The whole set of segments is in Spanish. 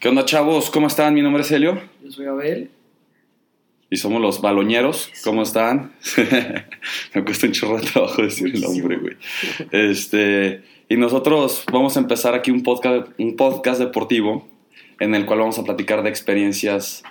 ¿Qué onda, chavos? ¿Cómo están? Mi nombre es Helio Yo soy Abel. y somos los baloñeros. ¿Cómo están? Me cuesta un chorro de trabajo decir el nombre, güey. Este, y nosotros vamos a empezar aquí un podcast, un podcast deportivo en el cual vamos a platicar de experiencias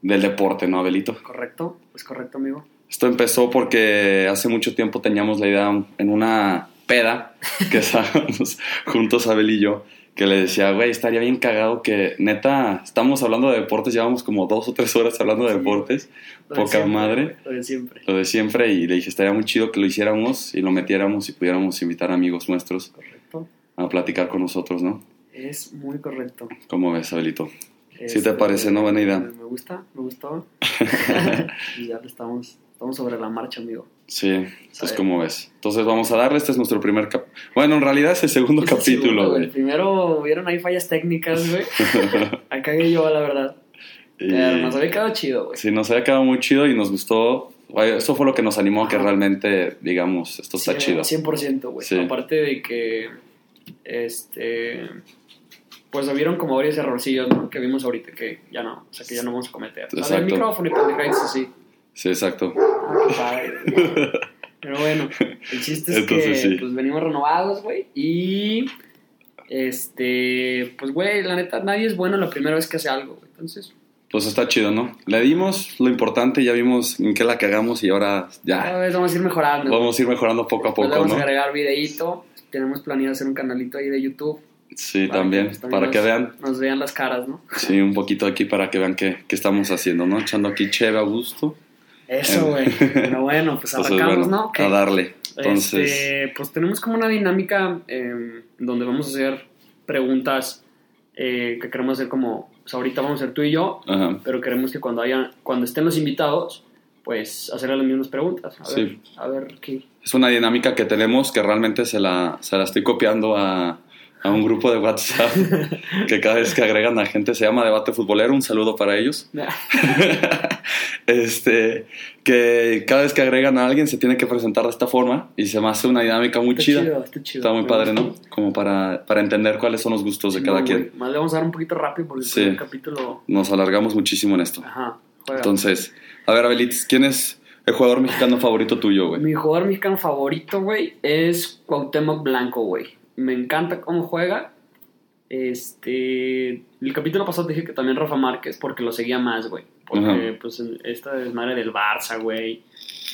del deporte, ¿no, Abelito? ¿Correcto? Pues correcto, amigo. Esto empezó porque hace mucho tiempo teníamos la idea en una peda que estábamos juntos, Abel y yo, que le decía, güey, estaría bien cagado que neta, estamos hablando de deportes, llevamos como dos o tres horas hablando de Sí. deportes, de poca siempre, madre, Lo de siempre. lo de siempre, y le dije, estaría muy chido que lo hiciéramos y lo metiéramos y pudiéramos invitar amigos nuestros Correcto. a platicar con nosotros, ¿no? Es muy correcto. ¿Cómo ves, Abelito? ¿Sí te Este, parece, no? Buena idea. Me gusta, me gustó. y ya estamos, estamos sobre la marcha, amigo. Sí, Sabe. ¿cómo ves? Entonces vamos a darle, este es nuestro primer cap... Bueno, en realidad es el segundo Es el capítulo, güey. Primero hubieron ahí fallas técnicas, güey. Acá cagué yo, la verdad. Y- Pero nos había quedado chido, güey. Sí, nos había quedado muy chido y nos gustó. Eso fue lo que nos animó a que realmente, digamos, esto está chido. 100%, güey. Sí. Aparte de que, este, pues hubieron como varios errorcillos, ¿no? Que vimos ahorita que ya no, o sea, que ya no vamos a cometer. Exacto. el micrófono y pendejaditas así. Sí, exacto. Ah, padre. Pero bueno, el chiste es Entonces, que sí. pues venimos renovados, güey, y este, pues güey, la neta nadie es bueno la primera vez que hace algo, güey. Entonces, Pues está chido, ¿no? Le dimos lo importante, ya vimos en qué la cagamos y ahora cada ya vez vamos a ir mejorando. vamos a ir mejorando poco a poco, vamos a ¿no? agregar videíto. Tenemos planeado hacer un canalito ahí de YouTube. Sí, para también, pues, para que vean. Nos vean las caras, ¿no? Sí, un poquito aquí para que vean qué, qué estamos haciendo, ¿no? Echando aquí cheve a gusto. Eso, güey. Pero bueno, pues arrancamos, bueno, ¿no? Ok. a darle. Entonces, Este, pues tenemos como una dinámica eh, donde vamos a hacer preguntas eh, que queremos hacer como, o sea, ahorita vamos a hacer tú y yo, ajá. pero queremos que cuando haya, cuando estén los invitados, pues hacerle las mismas preguntas. A ver, Sí. a ver qué. Es una dinámica que tenemos que realmente se la, se la estoy copiando a, a un grupo de WhatsApp que cada vez que agregan a gente se llama Debate Futbolero. Un saludo para ellos. este, que cada vez que agregan a alguien se tiene que presentar de esta forma y se me hace una dinámica muy Está chida. chido, está chido. Está muy padre. ¿no? Como para, para entender cuáles son los gustos de Sí, cada no, quien. Más le vamos a dar un poquito rápido porque Sí. el capítulo. Nos alargamos muchísimo en esto. Ajá. juega. Entonces, a ver, Abelitis, ¿quién es el jugador mexicano favorito tuyo, güey? Mi jugador mexicano favorito, güey, es Cuauhtémoc Blanco, güey. Me encanta cómo juega. Este. El capítulo pasado dije que también Rafa Márquez, porque lo seguía más, güey. Porque, pues, esta desmadre del Barça, güey.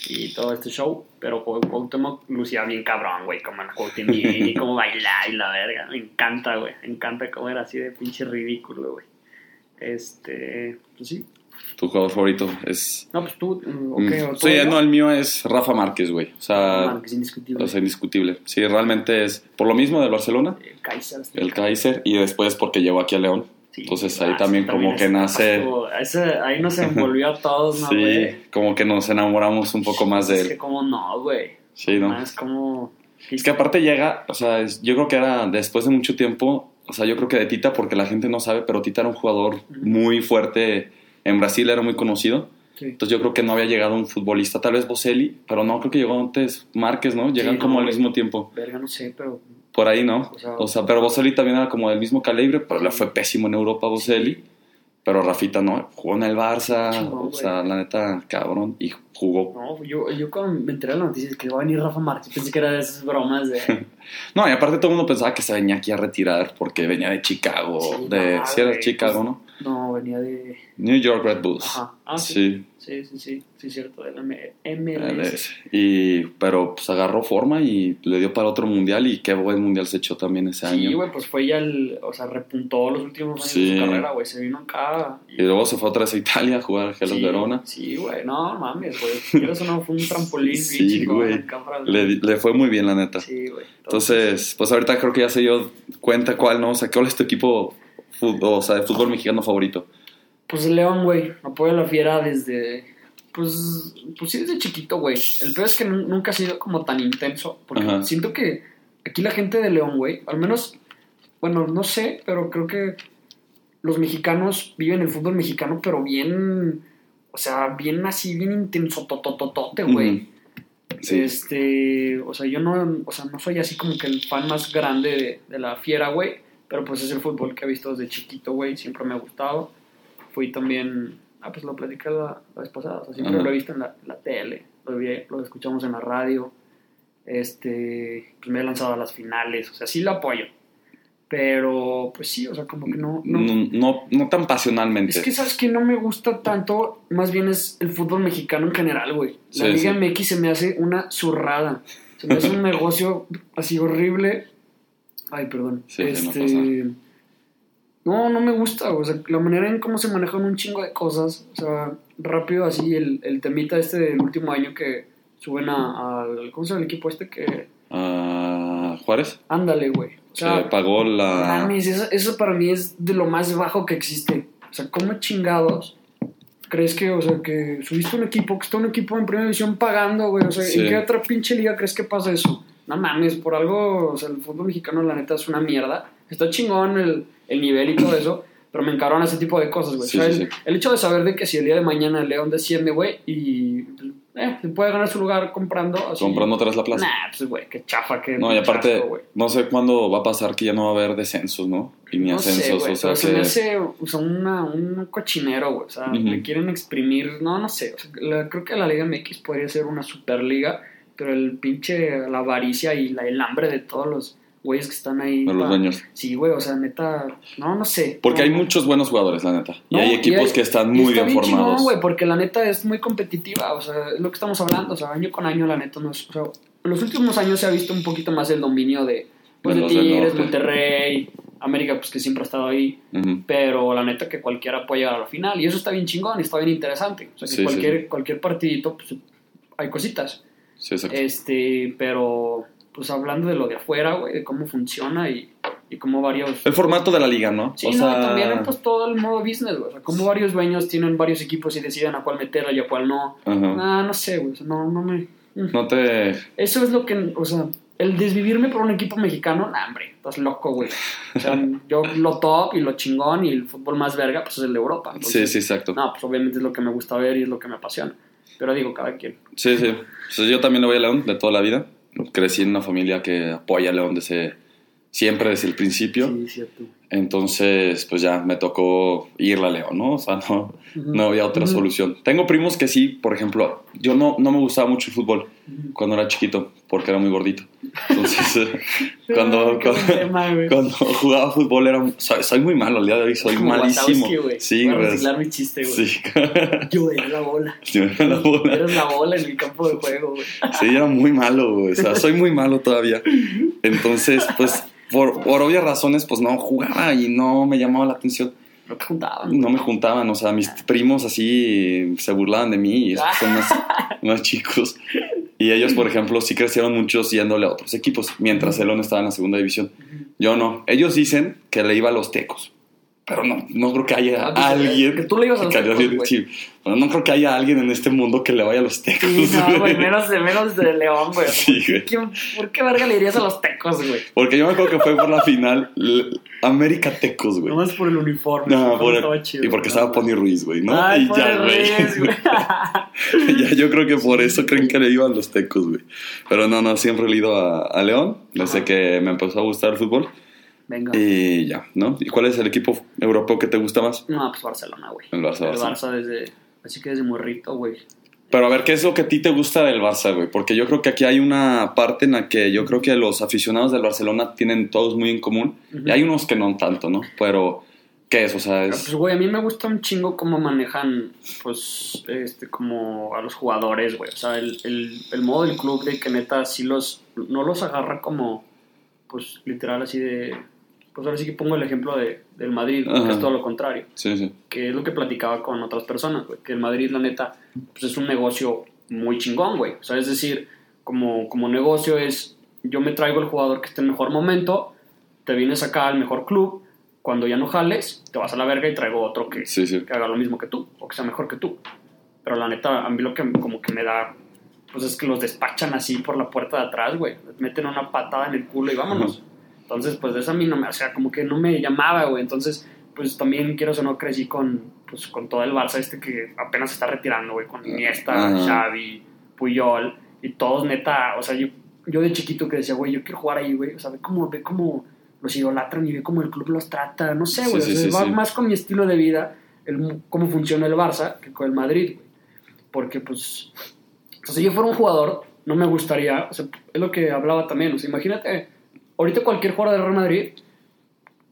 Y todo este show. Pero Cuau- Cuauhtémoc lucía bien cabrón, güey. Como el Cuauhtémoc y cómo bailaba y la verga. Me encanta, güey. Me encanta cómo era así de pinche ridículo, güey. Este. Pues sí. Tu jugador favorito es... No, pues tú. mm, Mm, ok, o tú sí, no, el mío es Rafa Márquez, güey. O sea, Márquez, indiscutible. o sea, indiscutible. Sí, realmente es por lo mismo del Barcelona, El Kaiser. el Kaiser, y después porque llegó aquí a León. Sí, Entonces ahí ah, también como que nace- ese- ahí nos envolvió a todos, ¿no, sí, como que nos enamoramos un poco más de Es que él. como no, güey. Sí, ¿no? Más como... Es que aparte llega, o sea, es- yo creo que era después de mucho tiempo, o sea, yo creo que de Tita, porque la gente no sabe, pero Tita era un jugador muy fuerte. En Brasil era muy conocido. Sí. Entonces yo creo que no había llegado un futbolista, tal vez Boselli, pero no, creo que llegó antes Márquez, ¿no? Llegan Sí, no, como al güey. mismo tiempo. Verga, no sé, pero... Por ahí, ¿no? O sea- O sea, pero Boselli también era como del mismo calibre, pero le fue pésimo en Europa Boselli. Pero Rafita no, jugó en el Barça, o sea, la neta, cabrón, y jugó. No, yo, yo cuando me enteré de la noticia de que va a venir Rafa Márquez, pensé que era de esas bromas de... No, y aparte todo el mundo pensaba que se venía aquí a retirar porque venía de Chicago, Sí, de, no, sí era Chicago, pues, ¿no? No, venía de... New York Red Bulls. Ajá. Ah, sí. sí. Sí, sí, sí, sí, cierto, de la M- MLS. Y, pero pues agarró forma y le dio para otro mundial y qué buen mundial se echó también ese Sí, año. güey, pues fue ya el... O sea, repuntó los últimos años Sí. de su carrera, güey. Se vino acá Y luego se fue otra vez a Italia a jugar a Hellas Sí, Verona. Sí, güey, no mames, güey. Eso no fue un trampolín Sí, güey. Le, le fue muy bien, la neta. Sí, güey. Entonces, pues ahorita creo que ya se dio cuenta cuál, ¿no? O sea, ¿cuál es tu equipo fut- o sea, de fútbol mexicano favorito? Pues el León, güey. Apoyo a la fiera desde. Pues, pues sí, desde chiquito, güey. El peor es que nu- nunca ha sido como tan intenso. Porque Ajá. siento que aquí la gente de León, güey, al menos, bueno, no sé, pero creo que los mexicanos viven el fútbol mexicano, pero bien. O sea, bien así, bien intenso, totototote, güey. Ujú. Sí. Este, o sea, yo no, o sea, no soy así como que el fan más grande de, de la fiera, güey. Pero pues es el fútbol que he visto desde chiquito, güey. Siempre me ha gustado. Fui también. Ah, pues lo platicé la, la vez pasada. O sea, siempre Ajá. lo he visto en la, la tele. Lo, vi- lo escuchamos en la radio. Este. Pues me he lanzado a las finales. O sea, sí lo apoyo. Pero, pues sí, o sea, como que no. no No, no, no tan pasionalmente. es que, ¿sabes que No me gusta tanto, más bien es el fútbol mexicano en general, güey. La Sí, Liga sí. MX se me hace una zurrada. Se me hace un negocio así horrible. Ay, perdón. Sí, sí, no este... No, no me gusta, o sea, la manera en cómo se manejan un chingo de cosas. O sea, rápido así, el, el temita este del último año que suben a- al... ¿Cómo se llama el equipo este? Que... Ah, Juárez Ándale, güey. O se sea, pagó la. Mames, eso, eso para mí es de lo más bajo que existe. O sea, ¿cómo chingados crees que, o sea, que subiste un equipo, que está un equipo en primera división pagando, güey? O sea, Sí. ¿en qué otra pinche liga crees que pasa eso? No mames, por algo, o sea, el fútbol mexicano, la neta, es una mierda. Está chingón el, el nivel y todo eso, pero me encabrona ese tipo de cosas, güey. Sí, o sea, sí, el, sí. el hecho de saber de que si el día de mañana el León desciende, güey, y eh, se puede ganar su lugar comprando así. Comprando otra vez la plaza. Nah, pues, güey, qué chafa, qué No, y aparte, no sé cuándo va a pasar que ya no va a haber descensos, ¿no? Y ni No ascensos, o sea pero se me que. hace o sea, una, un cochinero, güey. O sea, Ujú. le quieren exprimir. No, no sé. o sea, la- creo que la Liga MX podría ser una superliga, pero el pinche, la avaricia y la, el hambre de todos los güeyes que están ahí. De los dueños. Sí, güey, o sea, neta. No, no sé. Porque No, hay no. muchos buenos jugadores, la neta. Y No, hay equipos hay- que están muy está bien, formados. güey, porque la neta es muy competitiva, o sea, es lo que estamos hablando, o sea, año con año la neta no es, o sea, en los últimos años se ha visto un poquito más el dominio de, pues, De Tigres. Monterrey, América, pues que siempre ha estado ahí, pero la neta que cualquiera puede llegar a la final, y eso está bien chingón, y está bien interesante, o sea, que Sí, sí, cualquier, cualquier partidito, pues hay cositas, Sí, exacto. este, pero, pues hablando de lo de afuera, güey, de cómo funciona y, y cómo varios... El formato de la liga, ¿no? Sí, o no, sea, también pues todo el modo business, güey. O sea, como varios dueños tienen varios equipos y deciden a cuál meterla y a cuál no. ajá. Ah, no sé, güey. o sea, no, no me. mm. No te. Eso es lo que. O sea, el desvivirme por un equipo mexicano, nah, hombre, estás loco, güey. O sea, yo lo top y lo chingón y el fútbol más verga, pues es el de Europa. Sí, Entonces, sí, exacto. No, pues obviamente es lo que me gusta ver y es lo que me apasiona. Pero digo, cada quien. Sí, sí. Sea, yo también le voy a León de toda la vida. Crecí en una familia que apoya a León desde siempre, desde el principio. Sí, cierto. Entonces, pues ya me tocó irle a León, ¿no? O sea, no, no había otra solución. Tengo primos que sí, por ejemplo, yo no, no me gustaba mucho el fútbol cuando era chiquito, porque era muy gordito. Entonces, eh, cuando, cuando, jugaba fútbol era... Soy, soy muy malo, al día de hoy soy Como malísimo. Sí, Voy a reciclar mi chiste, güey. Sí. Yo era la bola. Yo era la bola. Eres la bola en el campo de juego, güey. Sí, era muy malo, güey. O sea, soy muy malo todavía. Entonces, pues, por, por obvias razones, pues no jugaba y no me llamaba la atención. No te juntaban. No me juntaban, o sea, mis primos así se burlaban de mí y son más, más chicos. Y ellos, por ejemplo, sí crecieron muchos yéndole a otros equipos, mientras el León estaba en la segunda división. Yo no. Ellos dicen que le iba a los tecos. Pero no, no creo que haya Ah, alguien. que tú le ibas a los Tecos, pero no creo que haya alguien en este mundo que le vaya a los tecos. Sí, no, güey, menos de, menos de León, güey. Sí, ¿por, qué, güey. ¿Por qué verga le dirías a los tecos, güey? Porque yo me acuerdo que fue por la final América Tecos, güey. Nomás por el uniforme. No, por el- chido, y porque ¿no? estaba Pony Ruiz, güey, ¿no? Ay, y ya, güey. Ya, yo creo que por eso creen que le iban los tecos, güey. Pero no, no, siempre he ido a, a León, desde Ajá. que me empezó a gustar el fútbol. Venga. Y ya, ¿no? ¿Y cuál es el equipo europeo que te gusta más? No, pues Barcelona, güey. El Barça, El Barça. Barça desde. Así que desde morrito, güey. Pero a ver, ¿qué es lo que a ti te gusta del Barça, güey? Porque yo creo que aquí hay una parte en la que yo creo que los aficionados del Barcelona tienen todos muy en común. Y hay unos que no tanto, ¿no? Pero, ¿qué es? O sea, Pues, es... güey, a mí me gusta un chingo cómo manejan, pues, este, como a los jugadores, güey. O sea, el, el, el modo del club de que neta sí los, no los agarra como, pues, literal así de... Pues ahora sí que pongo el ejemplo de, del Madrid, que Ajá. es todo lo contrario. Sí, sí. Que es lo que platicaba con otras personas, güey. Que el Madrid, la neta, pues es un negocio muy chingón, güey. O sea, es decir, como, como negocio es, yo me traigo el jugador que esté en mejor momento, te vienes acá al mejor club, cuando ya no jales, te vas a la verga y traigo otro que, Sí, que haga lo mismo que tú, o que sea mejor que tú. Pero la neta, a mí lo que como que me da, pues es que los despachan así por la puerta de atrás, güey. Meten una patada en el culo y vámonos. Entonces, pues de eso a mí no me, o sea, como que no me llamaba, güey. Entonces, pues también, quiero o no, crecí con, pues, con todo el Barça este que apenas se está retirando, güey. Con Iniesta, Ajá. Xavi, Puyol y todos, neta, o sea, yo, yo de chiquito que decía, güey, yo quiero jugar ahí, güey. O sea, ve cómo, ve cómo los idolatran y ve cómo el club los trata. No sé, güey. Sí, o sea, sí, va sí. más con mi estilo de vida, el, cómo funciona el Barça que con el Madrid, güey. Porque, pues, o sea, si yo fuera un jugador, no me gustaría, o sea, es lo que hablaba también. O sea, imagínate, ahorita cualquier jugador del Real Madrid,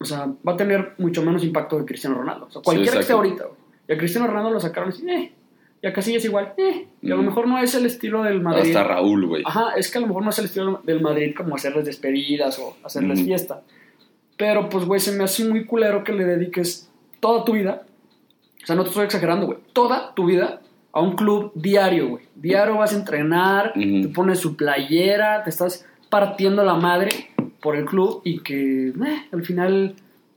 o sea, va a tener mucho menos impacto que Cristiano Ronaldo. O sea, cualquiera que esté exacto. ahorita, güey. Y a Cristiano Ronaldo lo sacaron así, eh. Y a Casillas igual, eh. Y a lo Mm. mejor no es el estilo del Madrid. Hasta Raúl, güey. Ajá, es que a lo mejor no es el estilo del Madrid como hacerles despedidas o hacerles Ujú. fiesta. Pero pues, güey, se me hace muy culero que le dediques toda tu vida. O sea, no te estoy exagerando, güey. Toda tu vida a un club diario, güey. Diario vas a entrenar, te pones su playera, te estás partiendo la madre por el club y que eh, al final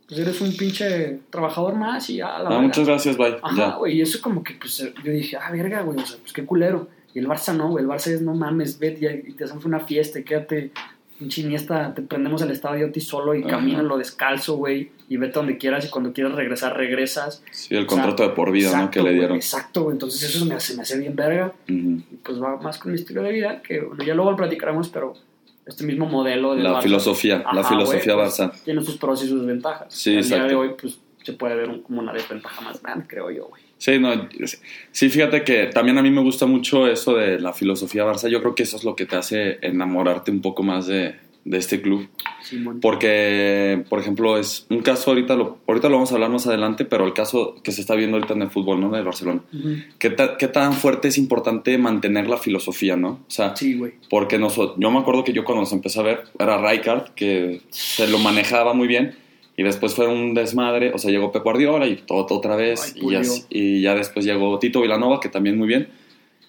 pues eres un pinche trabajador más y ya la Ah, muchas gracias, bye. Ajá, güey, y eso como que pues eh, yo dije, ah, verga, güey, o sea, pues qué culero. Y el Barça no, güey, el Barça es no mames, vete y, te hacemos una fiesta y quédate, pinche Iniesta, te prendemos el estadio a ti solo y Ajá. camínalo descalzo, güey, y vete donde quieras y cuando quieras regresar, regresas. Sí, el O sea, contrato de por vida, ¿no? Exacto, Que le dieron. exacto, güey, entonces eso me, hace, me hace bien verga Ujú. y pues va más con mi estilo de vida, que bueno, ya luego lo platicaremos, pero este mismo modelo de La filosofía, la filosofía Barça. tiene sus pros y sus desventajas. Sí, Al día de hoy, pues se puede ver un- como una desventaja más grande, creo yo, güey. Sí, no, sí, fíjate que también a mí me gusta mucho eso de la filosofía Barça. Yo creo que eso es lo que te hace enamorarte un poco más de, de este club. Porque, por ejemplo, es un caso, ahorita lo, ahorita lo vamos a hablar más adelante, pero el caso que se está viendo ahorita en el fútbol, ¿no? Del Barcelona. Ujú. ¿Qué, ta- qué tan fuerte es importante mantener la filosofía, ¿no? O sea, Sí, porque nosotros, yo me acuerdo que yo cuando nos empecé a ver, era Rijkaard, que se lo manejaba muy bien, y después fue un desmadre, o sea, llegó Pep Guardiola y todo, todo otra vez, Ay, y, así- y ya después llegó Tito Vilanova, que también muy bien,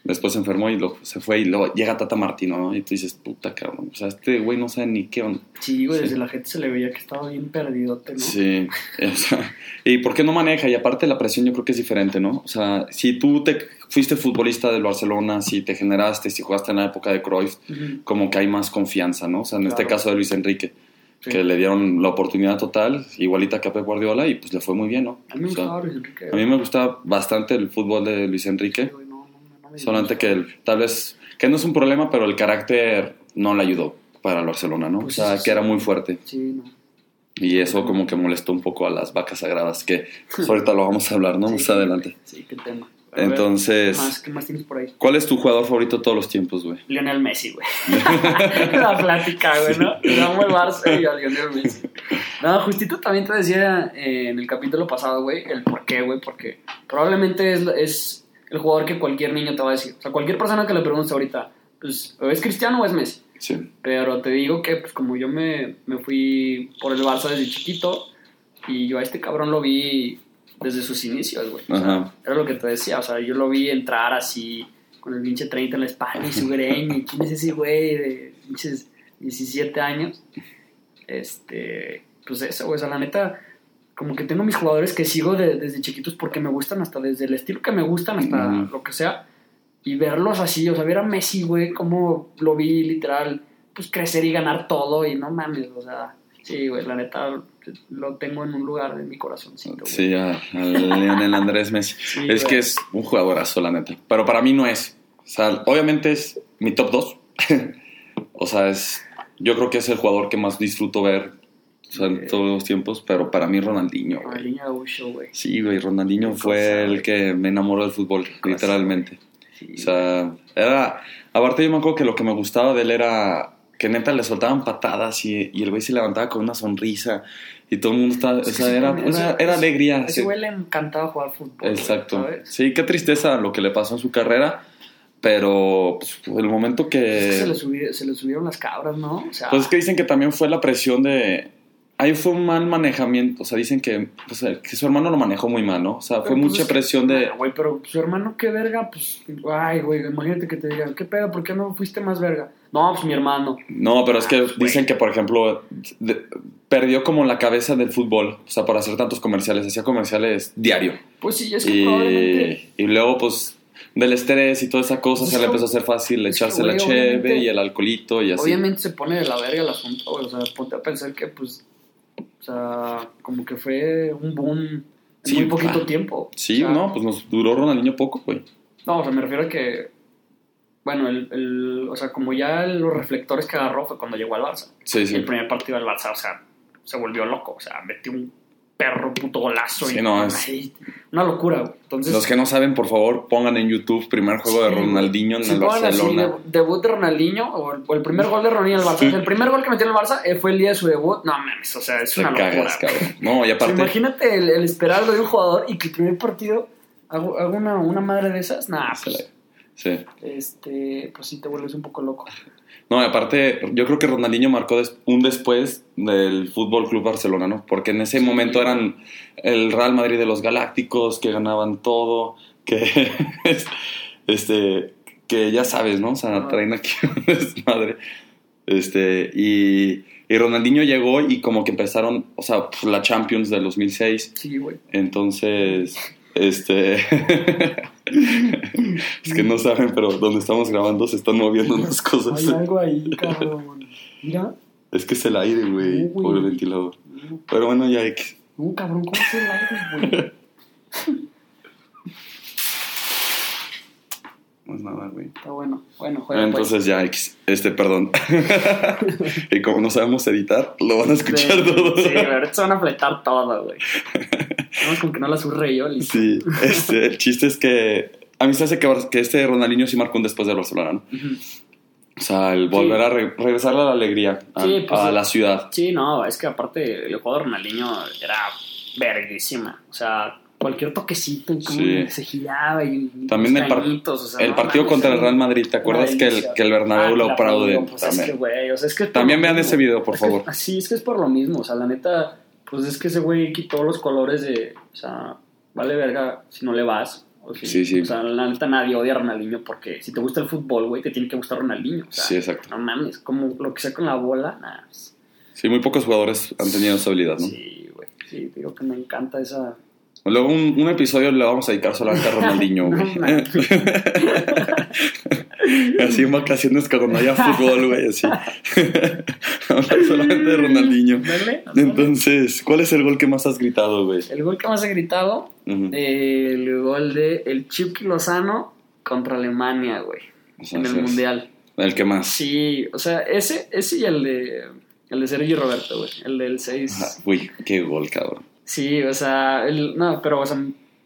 después se enfermó y lo- se fue, y luego llega Tata Martino, ¿no? Y tú dices, puta cabrón, o sea, este güey no sabe ni qué onda. Sí, güey, Sí. desde la gente se le veía que estaba bien perdidote, ¿no? Sí, o sea, ¿y por qué no maneja? Y aparte la presión yo creo que es diferente, ¿no? O sea, si tú te fuiste futbolista del Barcelona, si te generaste, si jugaste en la época de Cruyff, como que hay más confianza, ¿no? O sea, en este caso de Luis Enrique, Sí. que le dieron la oportunidad total, igualita que a Pep Guardiola, y pues le fue muy bien, ¿no? A mí me O sea, gustaba Luis Enrique. a mí me gusta bastante el fútbol de Luis Enrique, solamente que el- tal vez, que no es un problema, pero el carácter no le ayudó para el Barcelona, ¿no? Pues o sea, sí, que era muy fuerte. Sí, no. Y eso como que molestó un poco a las vacas sagradas, que pues, ahorita lo vamos a hablar, ¿no? Más adelante. Sí, qué tema. Ver, Entonces, ¿qué más, ¿Qué más tienes por ahí? ¿cuál es tu jugador favorito de todos los tiempos, güey? Lionel Messi, güey. la plática, güey, ¿no? Amo el Barça y a Lionel Messi. No, justito también te decía eh, en el capítulo pasado, güey, el por qué, güey, porque probablemente es, es el jugador que cualquier niño te va a decir. O sea, cualquier persona que le pregunte ahorita, pues, o es Cristiano o es Messi. Sí. Pero te digo que, pues, como yo me, me fui por el Barça desde chiquito y yo a este cabrón lo vi desde sus inicios, güey. O sea, era lo que te decía, o sea, yo lo vi entrar así, con el pinche 30 en la espalda y su greña. y ¿Quién es ese güey de pinches 17 años? Este, pues eso, güey, o sea, la neta, como que tengo mis jugadores que sigo de- desde chiquitos porque me gustan hasta desde el estilo que me gustan hasta Ujú. lo que sea. Y verlos así, o sea, ver a Messi, güey, como lo vi literal, pues crecer y ganar todo y no mames, o sea, sí, güey, la neta lo tengo en un lugar de mi corazoncito, güey. Sí, a, a Lionel Andrés Messi. Sí, es güey. que es un jugadorazo, la neta. Pero para mí no es. O sea, obviamente es mi top 2. o sea, es. Yo creo que es el jugador que más disfruto ver en todos los tiempos. Pero para mí, Ronaldinho, güey. Ronaldinho güey. Sí, güey, Ronaldinho Qué fue cosa, el que me enamoró del fútbol, literalmente. Sí, O sea, era. Aparte, yo me acuerdo que lo que me gustaba de él era que neta le soltaban patadas y, y el güey se levantaba con una sonrisa y todo el mundo estaba. O que sea, era, era, era alegría. A ese sí. güey le encantaba jugar fútbol. Exacto. ¿sabes? Sí, qué tristeza lo que le pasó en su carrera, pero pues, el momento Es que se le, que... subi- se le subieron las cabras, ¿no? O sea, Pues es que dicen que también fue la presión de... Ahí fue un mal manejamiento, o sea, dicen que, pues, eh, que su hermano lo manejó muy mal, ¿no? O sea, fue pero, pues, mucha es que- presión de... Ah, Güey, pero su hermano, qué verga, pues. Ay, güey, imagínate que te digan, ¿qué pedo? ¿Por qué no fuiste más verga? No, pues mi hermano. No, pero es que Ah, güey. dicen que, por ejemplo, de- perdió como la cabeza del fútbol, o sea, por hacer tantos comerciales, hacía comerciales diario. Pues sí, es que probablemente. Y, y luego, pues, del estrés y toda esa cosa, Pues se le empezó a hacer fácil es que, echarse la cheve y el alcoholito y así. Obviamente se pone de la verga el asunto. O sea, ponte a pensar que, pues. O sea, como que fue un boom en Sí, muy poquito tiempo. Sí, O sea, no, pues nos duró Ronaldinho poco, güey. No, o sea, me refiero a que. Bueno, el, el- o sea, como ya los reflectores que agarró fue cuando llegó al Barça. Sí, sí. el primer partido del Barça, o sea, se volvió loco. O sea, metió un perro puto golazo. Sí, y, no, es- ay, una locura, güey. Entonces, Los que no saben, por favor, pongan en YouTube primer juego de Ronaldinho en el así, Barcelona. de- debut de Ronaldinho o el, o el primer gol de Ronaldinho en el Barça. Sí. El primer gol que metió en el Barça eh, fue el día de su debut. No mames, o sea, es Te una locura. cagas, güey. cabrón. No, y aparte, imagínate el, el esperarlo de un jugador y que el primer partido hago, hago una, una madre de esas. Nah, pues, sí. este, pues sí te vuelves un poco loco. No, y aparte, yo creo que Ronaldinho marcó des- un después del Fútbol Club Barcelona, ¿no? Porque en ese Sí. momento eran el Real Madrid de los Galácticos, que ganaban todo, que este que ya sabes, ¿no? O sea, Ajá. traen aquí un desmadre. Este, y, y Ronaldinho llegó y como que empezaron, o sea, pues, la Champions del 2006. Sí, güey. Entonces, este. es que no saben, pero donde estamos grabando se están moviendo unas cosas. Hay algo ahí, cabrón. Mira. Es que es el aire, güey, No, por el ventilador. Pero bueno, ya que. No, cabrón, ¿cómo es el aire, güey? No es nada, güey. Está bueno. Bueno, juega pues. Entonces ya, X, este, perdón. y como no sabemos editar, lo van a escuchar Sí, todo. Sí, pero se van a fletar todo, güey. Vamos con que no la surre yo, listo. Sí, este, el chiste es que a mí se hace que, que este Ronaldinho sí marcó un después de Barcelona. O sea, el volver a re- regresar a la alegría a, Sí, pues, a sí. la ciudad. Sí, no, es que aparte el juego de Ronaldinho era verguísima. O sea, cualquier toquecito como se giraba y También el, par- o sea, el no partido contra el Real Madrid, ¿te acuerdas que el, que el Bernabéu Ah, lo aplaude? Pues es que, también. güey, o sea, es que... También vean ese video, por Es que- favor. sí, es que es por lo mismo, o sea, la neta, pues es que ese güey quitó los colores de, o sea, vale verga si no le vas. O si- Sí, sí. O sea, la neta nadie odia a Ronaldinho porque si te gusta el fútbol, güey, te tiene que gustar Ronaldinho. O sea, Sí, exacto. No mames, como lo que sea con la bola, nada. pues, Sí, muy pocos jugadores han tenido esa habilidad, ¿no? Sí, güey. Sí, digo que me encanta esa. Luego un, un episodio le vamos a dedicar solamente a Ronaldinho, güey. así en vacaciones cuando no haya fútbol, güey, así. Hablar solamente de Ronaldinho. Entonces, ¿cuál es el gol que más has gritado, güey? El gol que más he gritado, eh, el gol de el Chucky Lozano contra Alemania, güey. O sea, En el Mundial. El que más. Sí, o sea, ese, ese y el de. El de Sergio Roberto, güey. El del 6. Ajá, Uy, qué gol, cabrón. Sí, o sea, el, no, pero o sea,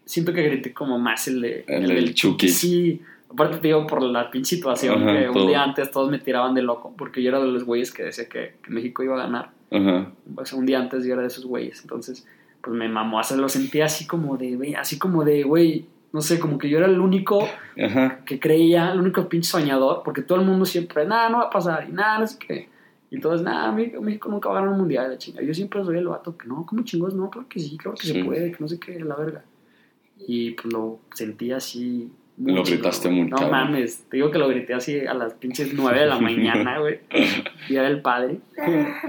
siento que grité como más el de El del Chucky. Sí, aparte te digo por la pinche situación Ajá, que un todo. día antes todos me tiraban de loco porque yo era de los güeyes que decía que, que México iba a ganar. Ajá. O sea, un día antes yo era de esos güeyes, entonces pues me mamó, o sea, lo sentía así como de, así como de, güey, no sé, como que yo era el único Ajá. que creía, el único pinche soñador, porque todo el mundo siempre, nada, no va a pasar, y nada, no sé qué. Y entonces, nada, México, México nunca va a ganar un mundial, la chinga. Yo siempre soy el vato que no, como chingos, no, claro que sí, claro que Sí. se puede, que no sé qué, la verga. Y pues lo sentí así. Lo gritaste muy No mames, te digo que lo grité así a las pinches nueve de la mañana, güey. Día del padre.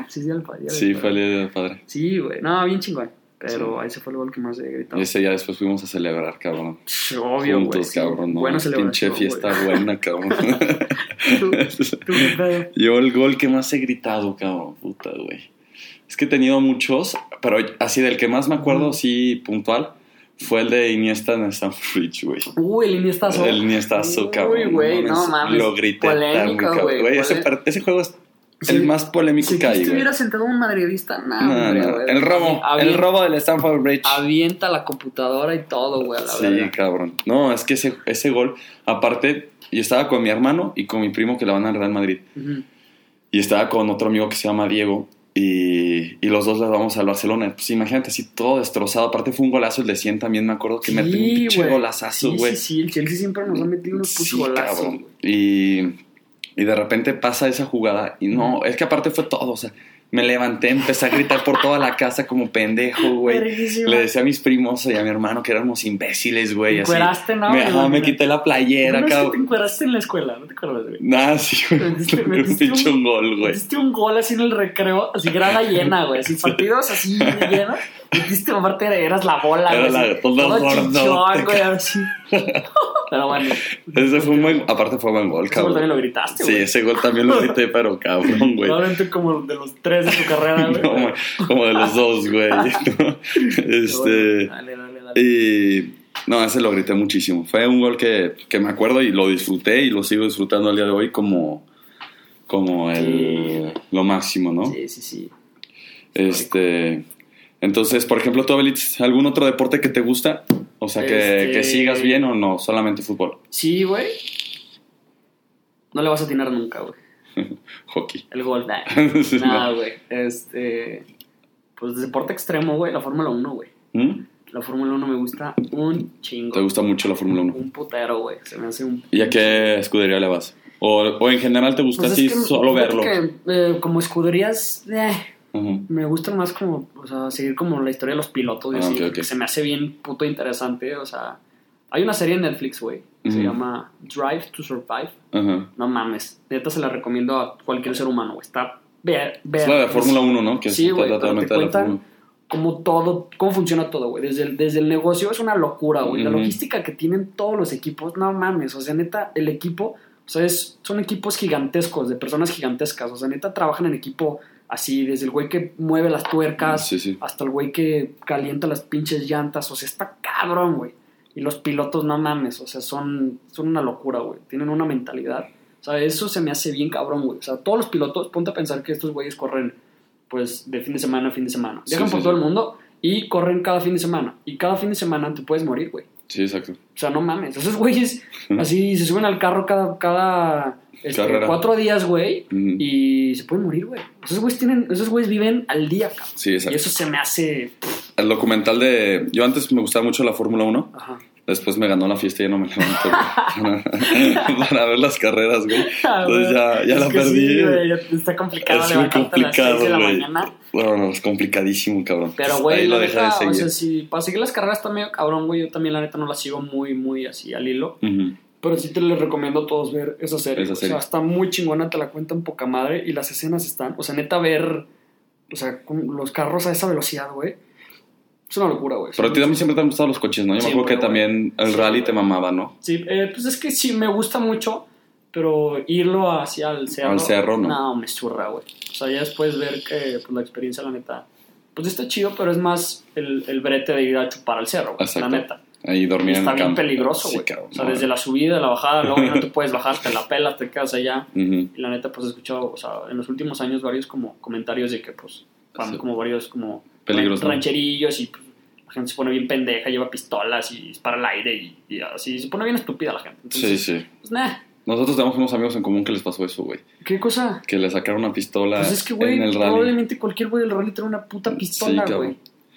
Sí, día del padre. del Sí, padre. fue el día del padre. Sí, güey, no, bien chingón. Pero ese fue el gol que más he gritado. Y ese ya después fuimos a celebrar, cabrón. Obvio. Juntos, cabrón. No, Buena pinche fiesta güey. buena, cabrón. ¿Tú, tú? Yo el gol que más he gritado, cabrón, puta, güey. Es que he tenido muchos, pero así del que más me acuerdo, sí, puntual, fue el de Iniesta en Stamford Bridge, güey. Uy, el Iniestazo. El Iniestazo, cabrón. Uy, güey, no mames. Lo grité tan, cabrón. güey, ese, ese juego es Sí. el más polémico Si que hay, güey. estuviera sentado un madridista, no, No, hombre, no, güey. El robo, el robo del Stamford Bridge. Avienta la computadora y todo, güey, a la Sí, cabrón. No, es que ese, ese gol, aparte, yo estaba con mi hermano y con mi primo que le van al Real Madrid. Ujú. Y estaba con otro amigo que se llama Diego. Y, y los dos le vamos al Barcelona. Pues imagínate, así todo destrozado. Aparte fue un golazo el de 100 también, me acuerdo que metió un Sí, pinche güey. golazazo, Sí, güey. Sí, sí, el Chelsea siempre nos ha metido unos putos Sí, golazos. Y, y de repente pasa esa jugada. Y no, es que aparte fue todo. O sea, me levanté, empecé a gritar por toda la casa como pendejo, güey. Le decía a mis primos y a mi hermano que éramos imbéciles, güey. así. Encueraste, ¿no? Me, ajá, me quité la playera, vez que te cabrón. encueraste en la escuela, ¿no te acuerdas, güey? Nah, sí, güey. Metiste- Me metiste pinche un- un gol, güey. Metiste un gol así en el recreo, así grada llena, güey. Así partidos así llenos. Metiste, aparte eras la bola, Era güey. la- así, todo chichón, güey, cabrón. así. Pero bueno, Ese fue un buen, aparte fue buen gol, ese gol cabrón. también lo gritaste, Sí, güey. ese gol también lo grité, pero cabrón, güey. Probablemente como de los tres de tu carrera, güey. No, como de los dos, güey. Este. Dale, dale, dale. Y. No, ese lo grité muchísimo. Fue un gol que, que me acuerdo y lo disfruté y lo sigo disfrutando al día de hoy como, como el, lo máximo, ¿no? Sí, sí, sí. Este, entonces, por ejemplo, tú, ¿algún otro deporte que te gusta? O sea, que, Este- que sigas bien o no, solamente fútbol, Sí, güey. No le vas a atinar nunca, güey. hockey. El golf. Nah, Sí, no. güey. Este. Pues deporte extremo, güey. La Fórmula 1, güey. ¿Mm? La Fórmula 1 me gusta un chingo. ¿Te gusta mucho la Fórmula 1? Un putero, güey. Se me hace un. ¿Y a qué escudería le vas? O, o en general te gusta Pues así es que, solo verlo. que, eh, como escuderías, eh, me gustan más como, o sea, seguir como la historia de los pilotos y Ah, así, que se me hace bien puto interesante, o sea, hay una serie en Netflix, güey, que se llama Drive to Survive, no mames, neta se la recomiendo a cualquier ser humano, güey, está ver, ver, Es la de Fórmula 1, ¿no? Que Sí, güey, te Fórmula como todo, cómo funciona todo, güey, desde el, desde el negocio es una locura, güey, la logística que tienen todos los equipos, no mames, o sea, neta, el equipo, o sea, es- son equipos gigantescos, de personas gigantescas, o sea, neta trabajan en equipo así, desde el güey que mueve las tuercas, Sí, sí. hasta el güey que calienta las pinches llantas, o sea, está cabrón, güey. Y los pilotos, no mames, o sea, son, son una locura, güey. Tienen una mentalidad. O sea, eso se me hace bien cabrón, güey. O sea, todos los pilotos, ponte a pensar que estos güeyes corren, pues, de fin de semana a fin de semana. Sí, Viajan sí, por sí. todo el mundo y corren cada fin de semana. Y cada fin de semana te puedes morir, güey. Sí, exacto. O sea, no mames. Esos güeyes así se suben al carro cada, cada este, cuatro días, güey. Ujú. Y se pueden morir, güey. Esos güeyes tienen, esos güeyes viven al día, cabrón. Sí, Y exacto. eso se me hace. El documental de... Yo antes me gustaba mucho la Fórmula 1. Ajá. Después me ganó la fiesta y ya no me levanto güey. para ver las carreras, güey. Entonces ya, ya Es la perdí. sí, güey. está complicado es muy levantarte a las complicado, 6 de la güey. mañana. Bueno, es complicadísimo, cabrón. Pero, Pues, güey, Ahí la lo dejé de neta, seguir. o sea, si para seguir las carreras medio cabrón, güey. Yo también, la neta, no las sigo muy, muy así al hilo. Ujú. Pero sí te les recomiendo a todos ver esa serie. Esa O sea, está muy chingona, te la cuentan poca madre. Y las escenas están, o sea, neta, ver, o sea, con los carros a esa velocidad, güey. Es una locura, güey. Pero a ti también siempre te han gustado los coches, ¿no? Yo me acuerdo que también el Sí, rally te mamaba, ¿no? Sí, eh, pues es que sí, me gusta mucho, pero irlo hacia el cerro. Al cerro, ¿no? No, me zurra, güey. O sea, ya después ver que pues, la experiencia, la neta, pues está chido, pero es más el, el brete de ir a chupar al cerro, güey, la neta. Ahí dormir en está el bien campo. peligroso, Sí, güey. cabrón, o sea, desde la subida, la bajada, luego no te puedes bajar, te la pelas, te quedas allá. Y la neta, pues he escuchado, o sea, en los últimos años varios como comentarios de que, pues, van Sí. como varios como Peligros, ran- ¿no? rancherillos y pues, la gente se pone bien pendeja, lleva pistolas y dispara al aire y, y así, se pone bien estúpida la gente. Sí, Entonces, sí. pues, nah, Nosotros tenemos unos amigos en común que les pasó eso, güey. ¿qué cosa? Que le sacaron una pistola Pues es que, güey, en el rally. probablemente cualquier güey del rally trae una puta pistola, güey.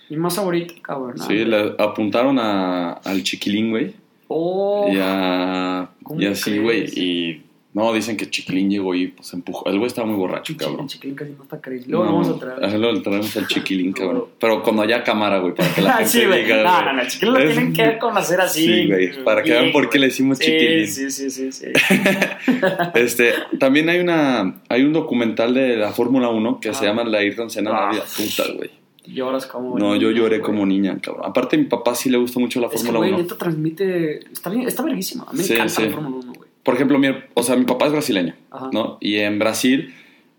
y más ahorita, cabrón. Sí, le apuntaron a, al chiquilín, güey. Oh, Y, a, ¿Cómo y así, güey. Y no, dicen que chiquilín llegó y pues empujó. El güey estaba muy borracho, chiquilín, cabrón. chiquilín casi no está crazy. Luego lo vamos a traer. Luego traemos al chiquilín, No. cabrón. Pero cuando haya cámara, güey, para que la gente sí, güey. diga, No, no, no, chiquilín lo Es- tienen que conocer así. Sí, güey, para que vean por qué le decimos Sí, chiquilín. Sí, sí, sí, sí. Este, también hay una hay un documental de la Fórmula 1 que se Ah. llama La Ayrton Senna Ah. la vida puta, güey. Lloras como. No, yo niño, lloré güey. como niña, cabrón. Aparte, a mi papá sí le gusta mucho la Es que, Fórmula güey, 1. neta transmite. Está bien, está verguísima. A mí me Sí, encanta la Fórmula 1, güey. Por ejemplo, mi, o sea, mi papá es brasileño, Ajá. ¿no? Y en Brasil,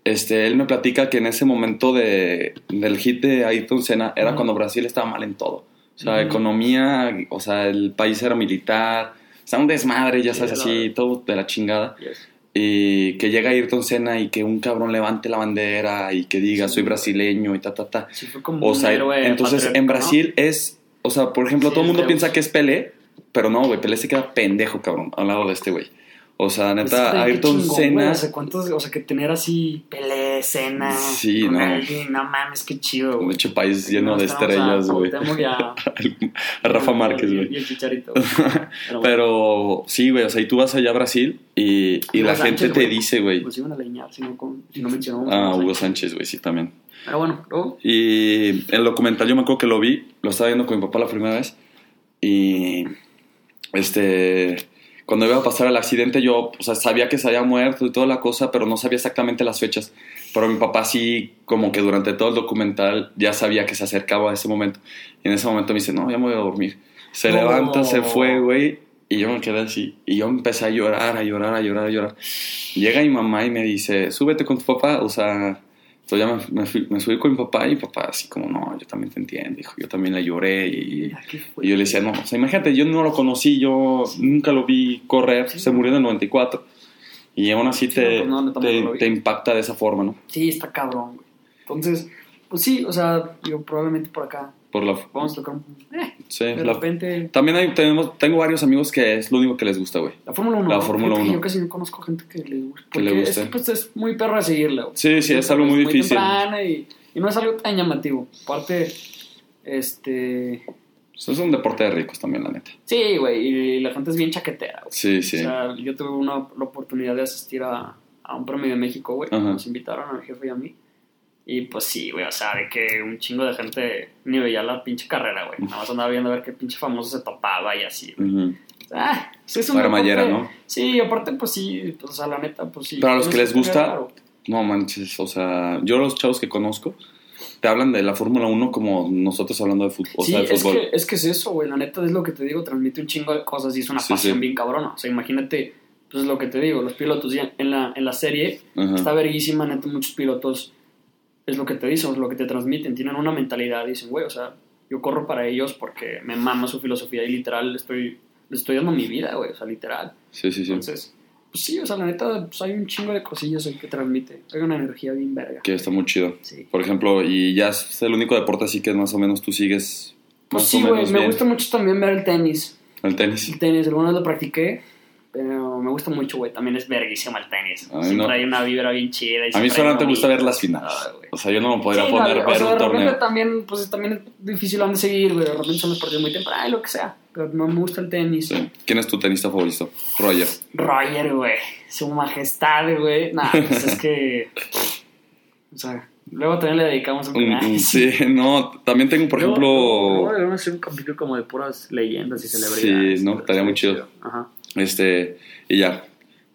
este, él me platica que en ese momento de, del hit de Ayrton Senna era cuando Brasil estaba mal en todo. O sea, economía, o sea, el país era militar, o sea, un desmadre, ya sabes, así, todo de la chingada. Yes. Y que llega Ayrton Senna y que un cabrón levante la bandera y que diga, Sí. soy brasileño y ta, ta, ta. Sí, fue como O un sea, héroe entonces en. Brasil es, o sea, por ejemplo, todo el mundo piensa que es Pelé, pero no, güey, Pelé se queda pendejo, cabrón, al lado de este güey. O sea, Pues, neta, qué Ayrton chingón, Senna, O sea, ¿cuántos, o sea, que tener así Pelé, Cena, Sí, no. Ronaldinho, no mames, qué chido, güey. de hecho, país lleno de estrellas, güey. A, A Rafa Márquez, y- güey. Y el Chicharito. Pero, Pero sí, güey, o sea, y tú vas allá a Brasil y, y la Sánchez, gente te dice, güey. Pues iban a leñar, si no, con- si no mencionamos. Ah, Hugo Hugo Sánchez. Sánchez, güey, sí, también. Pero bueno, luego. Y el documental yo me acuerdo que lo vi, lo estaba viendo con mi papá la primera vez. Y este cuando iba a pasar el accidente yo o sea, sabía que se había muerto y toda la cosa, pero no sabía exactamente las fechas. Pero mi papá sí, como que durante todo el documental ya sabía que se acercaba a ese momento. Y en ese momento me dice, no, ya me voy a dormir. Se No. levanta, se fue, güey. Y yo me quedé así. Y yo empecé a llorar, a llorar, a llorar, a llorar. Llega mi mamá y me dice, súbete con tu papá. O sea, entonces ya me, me fui- me subí con mi papá y mi papá así como, no, yo también te entiendo, hijo. Yo también le lloré y... Mira, ¿qué fue? Y yo le decía, no, o sea, imagínate, yo no lo conocí, yo nunca lo vi correr, Sí. se murió en el 94. Y aún así Sí, te, no, pues no, te, te impacta de esa forma, ¿no? Sí, está cabrón, güey. Entonces, Pues sí, o sea, yo probablemente por acá Por la, vamos a tocar un... Eh, sí, de la- repente... también hay, tenemos, tengo varios amigos que es lo único que les gusta, güey. La Fórmula 1. La. Fórmula Fíjate que 1. Yo casi no conozco gente que le. Que le guste. Es, pues, es muy perro de seguirla. güey. Sí, sí, es algo muy difícil. temprana y, y no es algo tan llamativo. Aparte, este... Pues es un deporte de ricos también, la neta. Sí, güey, y la gente es bien chaquetera, güey. Sí, sí. O sea, yo tuve una, la oportunidad de asistir a, a un premio de México, güey. Nos invitaron al jefe y a mí. Y pues sí, güey, o sea, de que un chingo de gente ni veía la pinche carrera, güey. Nada más andaba viendo a ver qué pinche famoso se topaba y así, güey. Ujú. Ah, sí, es un Para deporte- Mayera, ¿no? Sí, aparte, pues sí, pues, o sea, la neta, pues sí. Para los que les gusta. No manches, o sea, yo los chavos que conozco te hablan de la Fórmula 1 como nosotros hablando de fútbol. O sí, sea, de es fútbol. que, es que es eso, güey. La neta es lo que te digo, transmite un chingo de cosas y es una Sí, pasión sí. bien cabrona. O sea, imagínate, pues lo que te digo, los pilotos ya en la, en la serie Ajá. está verguísima, neta, muchos pilotos es lo que te dicen, es lo que te transmiten, tienen una mentalidad, dicen, güey, o sea, yo corro para ellos porque me mama su filosofía y literal estoy, le estoy dando mi vida, güey, o sea, literal. Sí, sí, sí. Entonces, pues sí, o sea, la neta, pues hay un chingo de cosillas ahí que transmite, hay una energía bien verga. Que está muy chido. Sí. Por ejemplo, y ya es el único deporte así que más o menos tú sigues. Pues más sí, güey, me bien. gusta mucho también ver el tenis. El tenis. El tenis, alguna vez lo practiqué, me gusta mucho, güey. También es verguísimo el tenis. A Siempre no. hay una vibra bien chida. y A mí solamente me gusta ver las finales. Ah. O sea, yo no me podría Sí, poner no, a o ver sea, un de repente torneo. también, pues también es difícil de seguir, güey. De repente son los partidos muy temprano, lo que sea. Pero no me gusta el tenis. Sí. ¿Quién es tu tenista favorito? Roger. Roger, güey. Su majestad, güey. Nah, pues es que. O sea, luego también le dedicamos un Mm, mm, Sí, no, también tengo, por Luego- ejemplo, luego debemos hacer un capítulo como de puras leyendas y celebridades. Sí, no, estaría muy chido. Ajá. Este, y ya.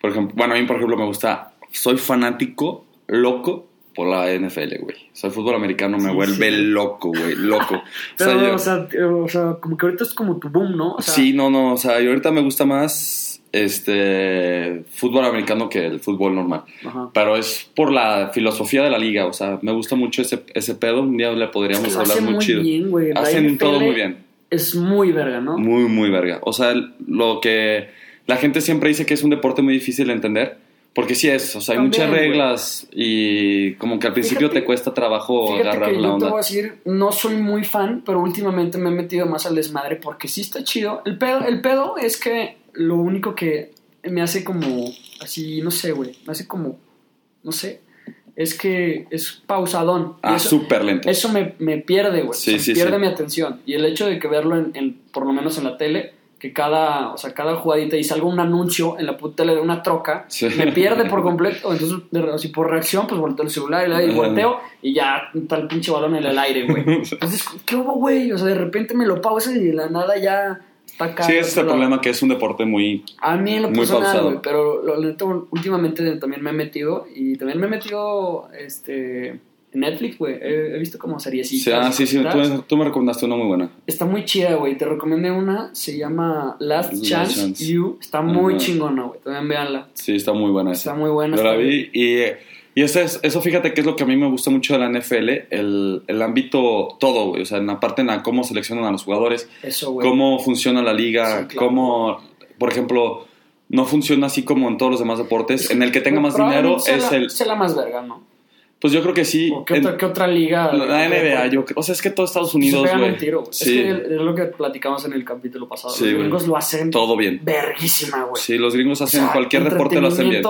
Por ejemplo, bueno, a mí, por ejemplo, me gusta, soy fanático, loco, por la NFL, güey. O sea, el fútbol americano me Sí, vuelve sí. loco, güey, loco. O Pero, sea, yo- o, sea, o sea, como que ahorita es como tu boom, ¿no? O sea, sí, no, no, o sea, yo ahorita me gusta más este fútbol americano que el fútbol normal. Ajá. Pero es por la filosofía de la liga, o sea, me gusta mucho ese, ese pedo. Un día le podríamos lo hablar muy muy chido. bien, güey. Hacen todo muy bien. Es muy verga, ¿no? Muy, muy verga. O sea, lo que la gente siempre dice que es un deporte muy difícil de entender, porque sí es, o sea, hay También, muchas reglas y como que al principio Fíjate- te cuesta trabajo agarrar que la yo te onda. voy a decir, no soy muy fan, pero últimamente me he metido más al desmadre porque sí está chido. El pedo, el pedo es que lo único que me hace como así, no sé, güey, me hace como, no sé, es que es pausadón. Ah, súper lento. eso me, me pierde, güey. Sí, O sea, sí, pierde sí. mi atención. Y el hecho de que verlo, en, en- por lo menos en la tele, que cada, o sea, cada jugadita y salga un anuncio en la puta tele de una troca, Sí. me pierde por completo. Entonces, de- así por reacción, pues volteo el celular y volteo y ya está el pinche balón en el aire, güey. Entonces, ¿qué hubo, güey? O sea, de repente me lo pausa y de la nada ya está acá. Sí, ese es el lado. problema que es un deporte muy... A mí en lo Muy personal, güey, pero lo, últimamente también me he metido y también me he metido este, Netflix, güey. He, he visto como series Sí, ah, sí, sí, tú, tú me recomendaste una muy buena. Está muy chida, güey. Te recomendé una, se llama Last Last Chance, Chance. You. Está muy chingona, güey. También véanla. Sí, está muy buena esa. Está muy buena. Yo la vi y, y eso, es, eso fíjate que es lo que a mí me gusta mucho de la NFL, el, el ámbito todo, güey. O sea, en la parte en la cómo seleccionan a los jugadores, Eso, güey. cómo funciona la liga, Sí, claro. cómo, por ejemplo, no funciona así como en todos los demás deportes. En el que tenga más dinero es el... sea la más verga, ¿no? Pues yo creo que sí. ¿O qué, en- otra, qué otra liga? la NBA, yo creo. O sea, es que todo Estados Unidos, se pegan güey. Sí, Es que es lo que platicamos en el capítulo pasado. Sí, los güey. gringos lo hacen todo bien. verguísima, güey. Sí, los gringos O hacen sea, cualquier deporte, lo hacen bien.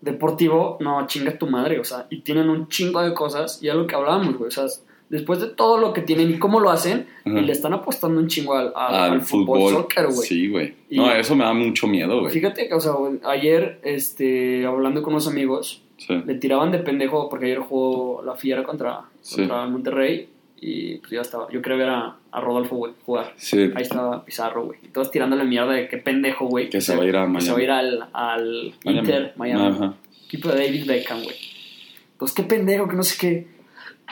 deportivo, no, chinga tu madre, o sea, y tienen un chingo de cosas, y es lo que hablábamos, güey, o sea, después de todo lo que tienen y cómo lo hacen, Ajá. y le están apostando un chingo al, al- Al al fútbol, fútbol. soccer, güey. Sí, güey. Y- No, eso me da mucho miedo, güey. Fíjate que, o sea, güey, ayer, este, hablando con unos amigos, Sí. le tiraban de pendejo, porque ayer jugó la Fiera contra, Sí. contra Monterrey, y pues ya estaba, yo quería ver a, a Rodolfo, güey, jugar. Sí. Ahí estaba Pizarro, güey. Y todos tirándole mierda de qué pendejo, güey. Que se va a ir a que se va a Miami. ir al, al Miami. Inter, Miami. Ajá. Equipo de David Beckham, güey. Pues qué pendejo, que no sé qué.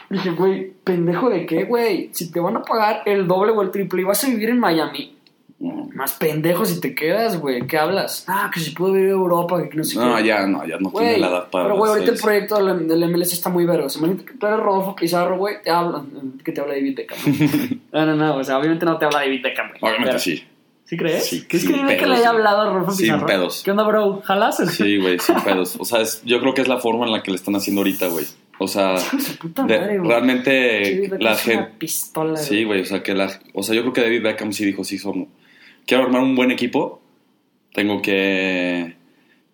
Dije, güey, pendejo de qué, güey. Si te van a pagar el doble o el triple y vas a vivir en Miami, más pendejo si te quedas, güey. ¿Qué hablas? Ah, que si puedo vivir en Europa, que no sé No, qué. ya no, ya no tiene la edad para. pero güey, ahorita el proyecto del, del MLS está muy vergo. Imagínate que tú eres Rodolfo Pizarro, güey, te hablan, que te habla David Beckham. no, no, no, o sea, obviamente no te habla David Beckham, güey. Obviamente Pero- sí. ¿Sí crees? Sí, ¿Crees sin que dime que le haya hablado a Rodolfo Sin Pizarro? pedos. ¿Qué onda, bro? ¿Jalas? Sí, güey, sin pedos. O sea, es- yo creo que es la forma en la que le están haciendo ahorita, güey. O sea, de puta de- madre, güey. realmente la gente... pistola, Sí, güey. o sea, que la, o sea, yo creo que David Beckham sí dijo, sí, somos, quiero armar un buen equipo, tengo que,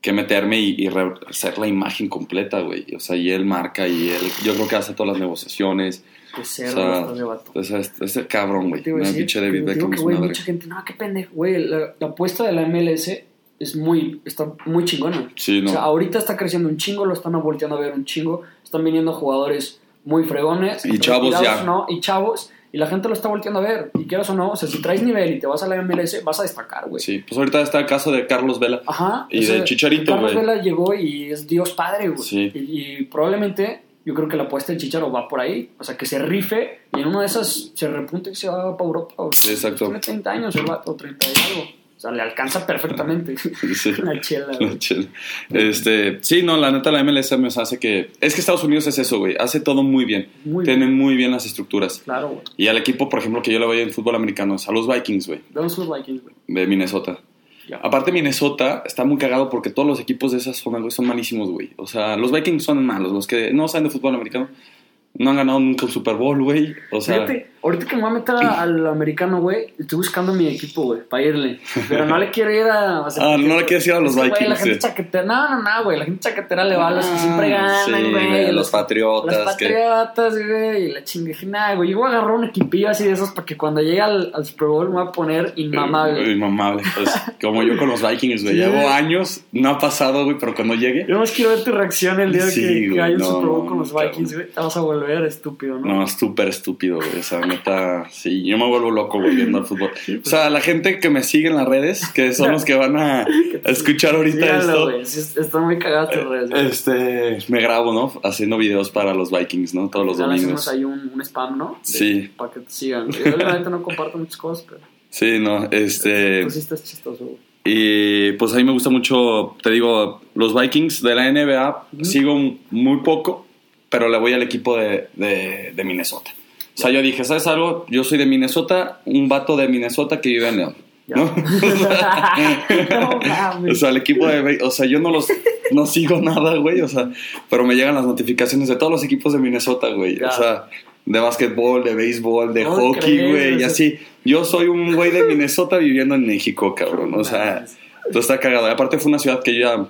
que meterme y, y re- hacer la imagen completa, güey. O sea, y él marca y él, yo creo que hace todas las negociaciones. Qué O cerdo sea, vato. o sea, es, es el cabrón, güey. Me pinche David Beckham que, güey, mucha gente, no, qué pendejo, güey, la, la apuesta de la MLS es muy, está muy chingona. Sí, no. O sea, ahorita está creciendo un chingo, lo están volteando a ver un chingo, están viniendo jugadores muy fregones. Y chavos ya. No, y chavos, y la gente lo está volteando a ver, y quieras o no, o sea, si traes nivel y te vas a la MLS, vas a destacar, güey. Sí, pues ahorita está el caso de Carlos Vela. Ajá. Y de Chicharito, Carlos. Vela llegó y es Dios padre, güey. Sí. Y, y probablemente yo creo que la apuesta del Chicharo va por ahí. O sea, que se rife y en una de esas se repunte y se va para Europa. Sí, exacto. Tiene 30 años el vato, 30 y algo. O sea, le alcanza perfectamente. Sí. La chela. La chela. Este, sí, no, la neta, la MLS me hace que. Es que Estados Unidos es eso, güey. Hace todo muy bien. Muy Tienen muy bien las estructuras. Claro, güey. Y al equipo, por ejemplo, que yo le voy en fútbol americano, es a los Vikings, güey, Vemos sus Vikings, güey. de Minnesota. Aparte, Minnesota está muy cagado porque todos los equipos de esa zona, güey, son malísimos, güey. O sea, los Vikings son malos. Los que no saben de fútbol americano no han ganado nunca un Super Bowl, güey. O sea, Fíjate, ahorita que me voy a meter a- al americano, güey, estoy buscando mi equipo, güey, para irle. Pero no le quiero ir a. o sea, Ah, no le quieres ir a los que, güey, la Vikings, gente sí. chaquetera. No, no, no, güey. La gente chaquetera le va a los que Ah, siempre ganan, sí, güey. los patriotas, Los que- patriotas, güey. Y la chingue. Nada, güey. Yo voy a agarrar un equipillo así de esos para que cuando llegue al, al Super Bowl me voy a poner inmamable. Inmamable. Pues, como yo con los Vikings, güey. Sí. Llevo años, no ha pasado, güey, pero cuando llegue. Yo más quiero ver tu reacción el día Sí, que, que güey, haya un no, Super Bowl con los. Vikings, güey. Te vas a volver estúpido, ¿no? No, súper estúpido, güey. O sea, neta, sí, yo me vuelvo loco, güey, viendo el fútbol. O sea, la gente que me sigue en las redes, que son los que van a, escuchar ahorita esto, Están muy cagadas tus redes, güey. este, me grabo, ¿no? Haciendo videos para los Vikings, ¿no? Todos los le domingos. hacemos ahí un, un spam, ¿no? De- Sí. Para que te sigan. Yo la neta no comparto muchas cosas, pero Sí, no, este... tú sí estás chistoso, güey. Y pues a mí me gusta mucho, te digo, los Vikings de la NBA, Ujú. sigo muy poco, pero le voy al equipo de, de, de Minnesota. O sea, yo dije, ¿sabes algo? Yo soy de Minnesota, un vato de Minnesota que vive en León. ¿no? O sea, el equipo de... O sea, yo no los... No sigo nada, güey. O sea, pero me llegan las notificaciones de todos los equipos de Minnesota, güey. O sea, de básquetbol, de béisbol, de No hockey, güey. Y así. Yo soy un güey de Minnesota viviendo en México, cabrón. O sea... Entonces está cagado. Y aparte fue una ciudad que yo ya...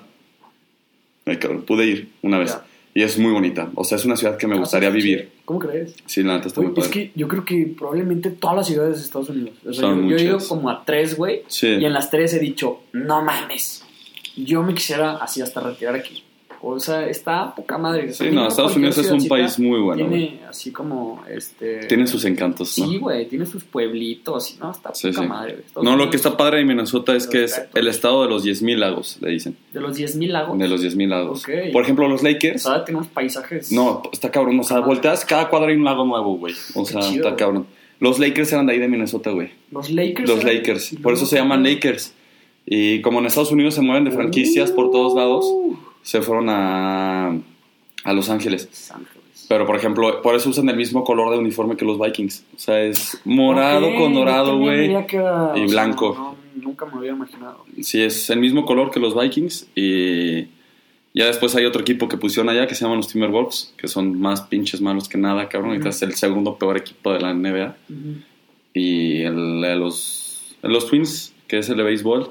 Ay, cabrón, pude ir una vez. Ya. Y es muy bonita. O sea, es una ciudad que me gustaría Ah, sí, vivir. ¿Cómo crees? Sí, la neta está Güey, muy es padre. que yo creo que probablemente todas las ciudades de Estados Unidos. O sea, Son yo, yo he ido como a tres, güey. Sí. Y en las tres he dicho, no mames. Yo me quisiera así hasta retirar aquí. O sea, está poca madre. O sea, Sí, no, Estados Unidos es un país muy bueno, Tiene así como, este... Tiene sus encantos, ¿no? Sí, güey, tiene sus pueblitos no, está Sí, poca sí. madre. Estados No, lo que está padre de Minnesota es que es el estado de los 10.000 lagos, le dicen. De los 10.000 lagos. De los 10.000 lagos. Ok. Por ejemplo, los O Lakers. sea, tenemos paisajes... No, está cabrón. O sea, volteas, cada cuadra hay un lago nuevo, güey. O sea, chido, está cabrón. Los Lakers eran de ahí de Minnesota, güey. Los Lakers. Los. Lakers. Por eso se llaman Lakers. Y como en Estados Unidos se mueven de franquicias por todos lados, Uh, se fueron a, a Los Ángeles. Los Ángeles. Pero, por ejemplo, por eso usan el mismo color de uniforme que los Vikings. O sea, es morado con dorado, güey. y sea, blanco. no, nunca me había imaginado. Sí, es el mismo color que los Vikings. Y ya después hay otro equipo que pusieron allá que se llaman los Timberwolves, que son más pinches malos que nada, cabrón. Ahorita Ujú. es el segundo peor equipo de la NBA. Y el los, el de los Twins, que es el de béisbol,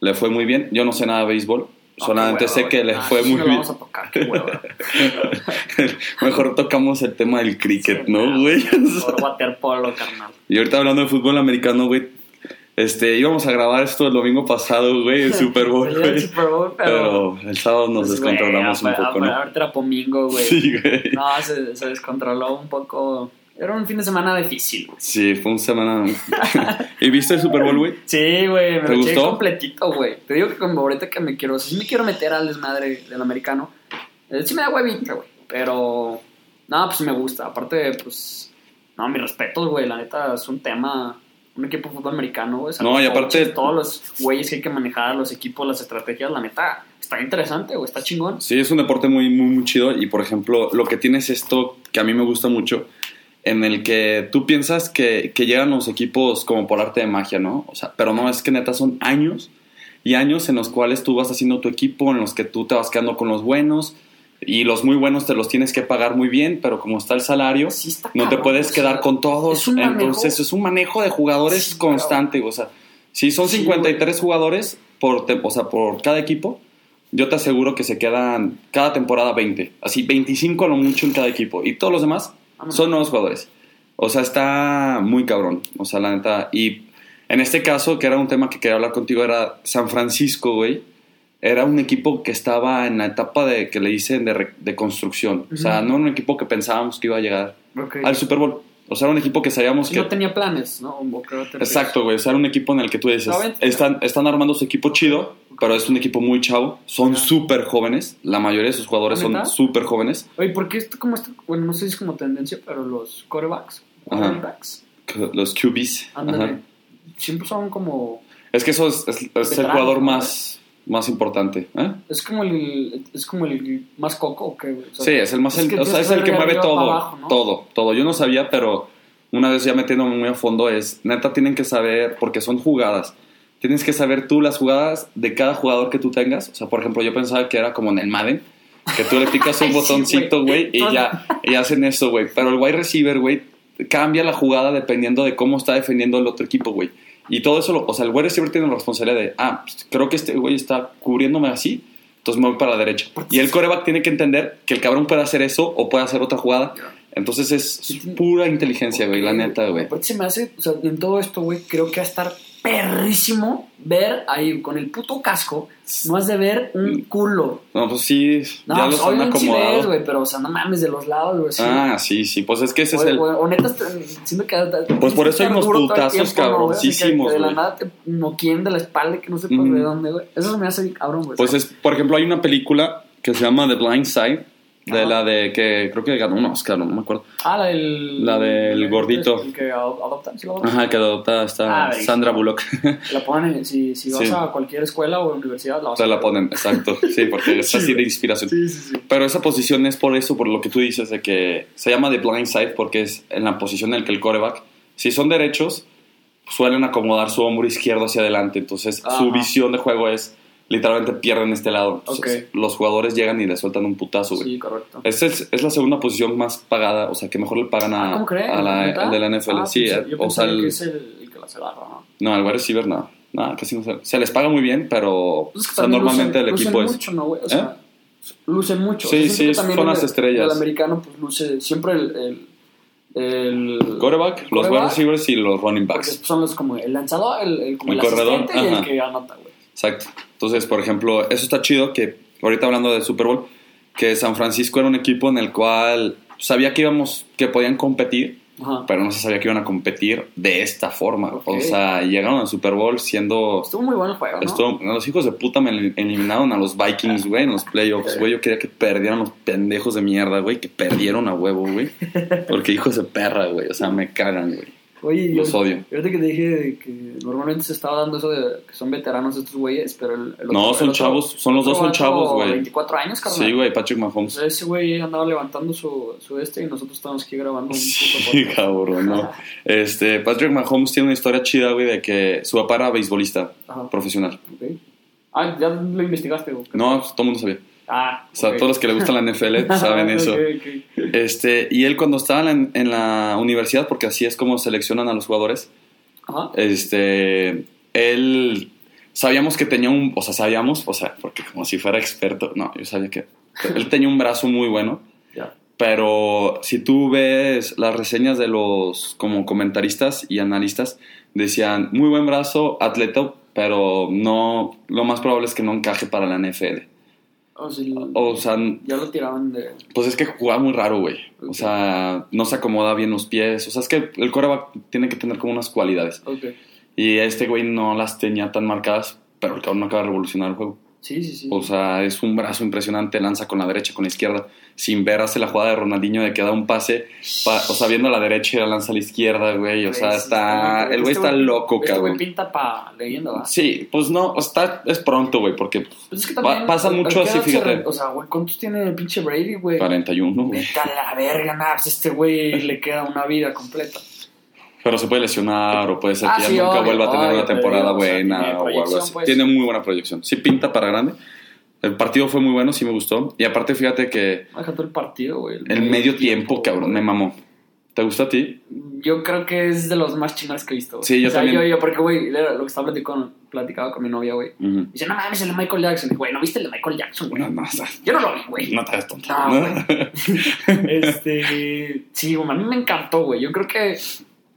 le fue muy bien. Yo no sé nada de béisbol. Solamente Ah, qué sé que le Ah, fue muy bien. Vamos a tocar, qué hueva. Mejor tocamos el tema del cricket, Sí, ¿no, güey? Waterpolo, carnal. Y ahorita hablando de fútbol americano, güey. Este, íbamos a grabar esto el domingo pasado, güey, el Super Bowl, El güey. Super Bowl, pero... Pero el sábado nos pues, descontrolamos un poco, a- ¿no? Ahorita era güey. Sí, güey. No, se, se descontroló un poco. Era un fin de semana difícil, güey. Sí, fue una semana. ¿Y viste el Super Bowl, güey? Sí, güey, me ¿Te lo gustó? completito, güey. Te digo que como ahorita que me quiero, si me quiero meter al desmadre del americano, eh, sí me da huevita, güey. Pero, no, pues me gusta. Aparte, pues, no, mi respeto, güey. La neta es un tema, un equipo de fútbol americano, güey. No, y aparte- coaches, Todos los güeyes que hay que manejar, los equipos, las estrategias, la neta, está interesante, güey, está chingón. Sí, es un deporte muy, muy, muy chido. Y por ejemplo, lo que tiene es esto que a mí me gusta mucho, en el que tú piensas que, que llegan los equipos como por arte de magia, ¿no? O sea, pero no, es que neta son años y años en los cuales tú vas haciendo tu equipo, en los que tú te vas quedando con los buenos, Y los muy buenos te los tienes que pagar muy bien, pero como está el salario, Sí está no te puedes quedar con todos. es Entonces es un manejo de jugadores Sí, constante. O sea, si son Sí, 53 jugadores por, o sea, por cada equipo, yo te aseguro que se quedan cada temporada 20. Así 25 a lo mucho en cada equipo. Y todos los demás Son nuevos jugadores. O sea, está muy cabrón. O sea, la neta. Y en este caso, que era un tema que quería hablar contigo, era San Francisco, güey. Era un equipo que estaba en la etapa de que le dicen de, de construcción. O sea, no era un equipo que pensábamos que iba a llegar al Super Bowl. O sea, era un equipo que sabíamos que. no tenía planes, ¿no? Creo que Exacto, güey. O sea, era un equipo en el que tú dices, están, están armando su equipo chido, pero es un equipo muy chavo. Son súper jóvenes. La mayoría de sus jugadores son súper jóvenes. Oye, ¿por qué esto como esto? Bueno, no sé si es como tendencia, pero los Ajá. quarterbacks, Los QBs. siempre son como... Es que eso es, es- es el jugador más, más importante. ¿eh? Es como el, es como el más coco, ¿o qué? O sea, Sí, es el más, es el- que o sea, es el que mueve todo, abajo, ¿no? todo, todo. Yo no sabía, pero una vez ya metiéndome muy a fondo es, neta tienen que saber, porque son jugadas, tienes que saber tú las jugadas de cada jugador que tú tengas. O sea, por ejemplo, yo pensaba que era como en el Madden, que tú le picas un Sí, botoncito, güey, y ya, y hacen eso, güey. Pero el wide receiver, güey, cambia la jugada dependiendo de cómo está defendiendo el otro equipo, güey. Y todo eso, lo- o sea, el wide receiver tiene la responsabilidad de, ah, pues, creo que este güey está cubriéndome así, entonces me voy para la derecha. Y el coreback tiene que entender que el cabrón puede hacer eso o puede hacer otra jugada. Entonces es pura inteligencia, güey, la neta, güey. Se me hace, o sea, en todo esto, güey, creo que va a estar perrísimo ver ahí con el puto casco, no has de ver un culo. No, pues sí, No, ya pues, los han sí ves, acomodado. güey, pero, o sea, no mames, de los lados, güey, sí. ah, sí, sí, pues es que ese o, es el... o- o neta, estoy- siento que... Pues por eso hay unos putazos tiempo, ¿no, güey? Cabroncísimos, que de la güey. nada te noquien de la espalda que no sepas Ujú. de dónde, güey. Eso se me hace cabrón, güey. Pues es, por ejemplo, hay una película que se llama The Blind Side, de la de que creo que ganó un Oscar, no me acuerdo. Ah, la del... La del gordito. El que ado- adoptan, ¿sí lo adoptan? Ajá, que adopta esta Ah. Sandra Bullock. La ponen, en- si, si vas Sí. a cualquier escuela o universidad, la vas Se a la ponen, exacto. Sí, porque es Sí, así de inspiración. Sí, sí, sí. Pero esa posición es por eso, por lo que tú dices, de que se llama The Blind Side porque es en la posición en la que el coreback, si son derechos, suelen acomodar su hombro izquierdo hacia adelante. Entonces Ajá. su visión de juego es literalmente pierden este lado. Entonces, Ok. Los jugadores llegan y le sueltan un putazo, güey. Sí, correcto. Esa es, es la segunda posición más pagada, o sea, que mejor le pagan a, Ah, a la, ¿Neta? al de la NFL. Ah, sí, pensé- yo o sea, el- que es el, el que las agarra, ¿no? no, el wide receiver no. No, casi no se, se les paga muy bien, pero Pues es que o sea, normalmente lucen- el equipo lucen es... mucho, ¿no, güey? O sea, lucen mucho. Sí, O sea, siento sí, son las estrellas. El americano, pues, luce siempre el... el el Quarterback, los wide receivers y los running porque backs. son los como el lanzador, el, el, El corredor, y el que anota, güey. Exacto. Entonces, por ejemplo, eso está chido que ahorita hablando de Super Bowl, que San Francisco era un equipo en el cual sabía que íbamos, que podían competir, Ajá. pero no se sabía que iban a competir de esta forma. O sea, llegaron al Super Bowl siendo... Estuvo muy bueno el juego, ¿no? Esto, los hijos de puta me el- eliminaron a los Vikings, güey, en los playoffs, güey. Yo quería que perdieran los pendejos de mierda, güey, que perdieron a huevo, güey. Porque hijos de perra, güey. O sea, me cagan, güey. Oye, Los yo, odio. Que te dije que normalmente se estaba dando eso de que son veteranos estos güeyes, pero el, el No, otro- son el otro- chavos, son los dos son chavos, güey. 24 años, carnal. Sí, güey, Patrick Mahomes. sea, ese güey andaba levantando su, su este y nosotros estamos aquí grabando un puto Sí, podcast. cabrón, no. Este, Patrick Mahomes tiene una historia chida, güey, de que su papá era beisbolista Ajá. profesional. Ok. Ah, ya lo investigaste, güey. No, todo el mundo sabía. Ah, O sea, ok. todos los que le gustan la NFL saben eso. Ok, ok. Este, y él cuando estaba en la, en la universidad, porque así es como seleccionan a los jugadores, Ajá. este, él sabíamos que tenía un, o sea, sabíamos, o sea, porque como si fuera experto, no, yo sabía que él tenía un brazo muy bueno, Ya. pero si tú ves las reseñas de los como comentaristas y analistas, decían muy buen brazo, atleta, pero no, lo más probable es que no encaje para la NFL. O sea, O sea, ya lo tiraban de. pues es que jugaba muy raro, güey. O sea, no se acomoda bien los pies. O sea, es que el coreback tiene que tener como unas cualidades. Y este güey no las tenía tan marcadas, pero el cabrón acaba de revolucionar el juego. Sí, sí, sí. O sea, es un brazo impresionante, lanza con la derecha, con la izquierda. Sin ver, hace la jugada de Ronaldinho de que da un pase, pa- o sea, viendo a la derecha y la lanza a la izquierda, güey. O sea, está. El güey este está loco, Este güey cabrón. pinta pa leyenda, ¿va? Sí, pues no, está, es pronto, güey, porque Pues es que también. pasa ¿a mucho así, fíjate. re- O sea, güey, ¿cuántos tiene el pinche Brady, güey? 41, güey. Vete a la verga, nada, pues este güey le queda una vida completa. Pero se puede lesionar o puede ser Ah, que ya sí, nunca obvio, vuelva a tener obvio, una temporada pero, o sea, buena o algo así. pues. Tiene muy buena proyección. Sí pinta para grande, El partido fue muy bueno, sí me gustó. Y aparte, fíjate que el partido, güey. el medio tiempo, cabrón, me mamó. ¿Te gusta a ti? Yo creo que es de los más chingones que he visto. güey. Sí, yo o sea, también. Yo, yo, porque, güey, lo que estaba platicando, platicaba con mi novia, güey. Ujú. Dice, no mames, el de Michael Jackson. Y, Güey, ¿no viste el de Michael Jackson, güey? No, no, o sea, Yo no lo vi, güey. no te hagas tonto. No, ¿no? Este. Sí, güey, a mí me encantó, güey. Yo creo que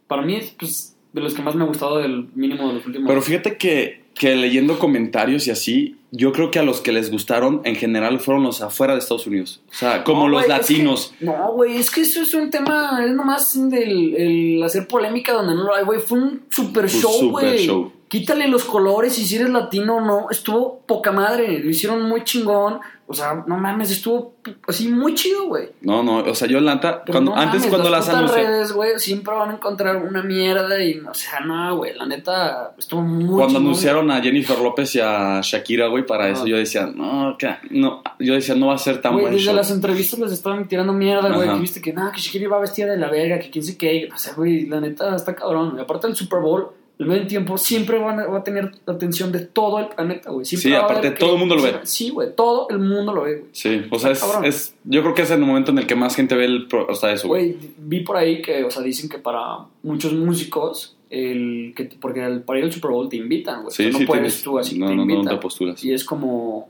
para mí es, pues, de los que más me ha gustado del mínimo de los últimos. Pero fíjate que, que leyendo comentarios y así, yo creo que a los que les gustaron en general fueron los afuera de Estados Unidos. O sea, como No, los güey, es que- latinos. no, güey, es que eso es un tema, es nomás del el hacer polémica donde no lo hay, güey. Fue un super Un show, super güey. show. Quítale los colores y si eres latino o no. Estuvo poca madre, lo hicieron muy chingón. O sea, no mames, estuvo así muy chido, güey. No, no, o sea, yo Atlanta, Pero cuando, no antes mames, cuando las anunciaron, redes, güey, siempre van a encontrar una mierda y, o sea, no, güey, la neta, estuvo muy cuando chingón. anunciaron a Jennifer López y a Shakira, güey, para eso yo decía, no, que- no, yo decía, no va a ser tan Güey, buen desde show. las entrevistas les estaban tirando mierda, güey. Que viste que nada, que Shakira iba vestida de la verga, que quién sé qué. O sea, güey, la neta está cabrón. Y aparte del Super Bowl, el medio tiempo siempre van a- va a tener la atención de todo el planeta, güey. Siempre Sí, aparte todo el mundo lo ve. Sí, güey, todo el mundo lo ve, güey. Sí, o sea, es, es- yo creo que es el momento en el que más gente ve el, o sea, eso, güey. Vi por ahí que, o sea, dicen que para muchos músicos, el que porque el, para ir al Super Bowl te invitan, güey. Sí, O sea, no sí, puedes tienes- tú así, no, te no, no, no invitan. te postulas. Y es como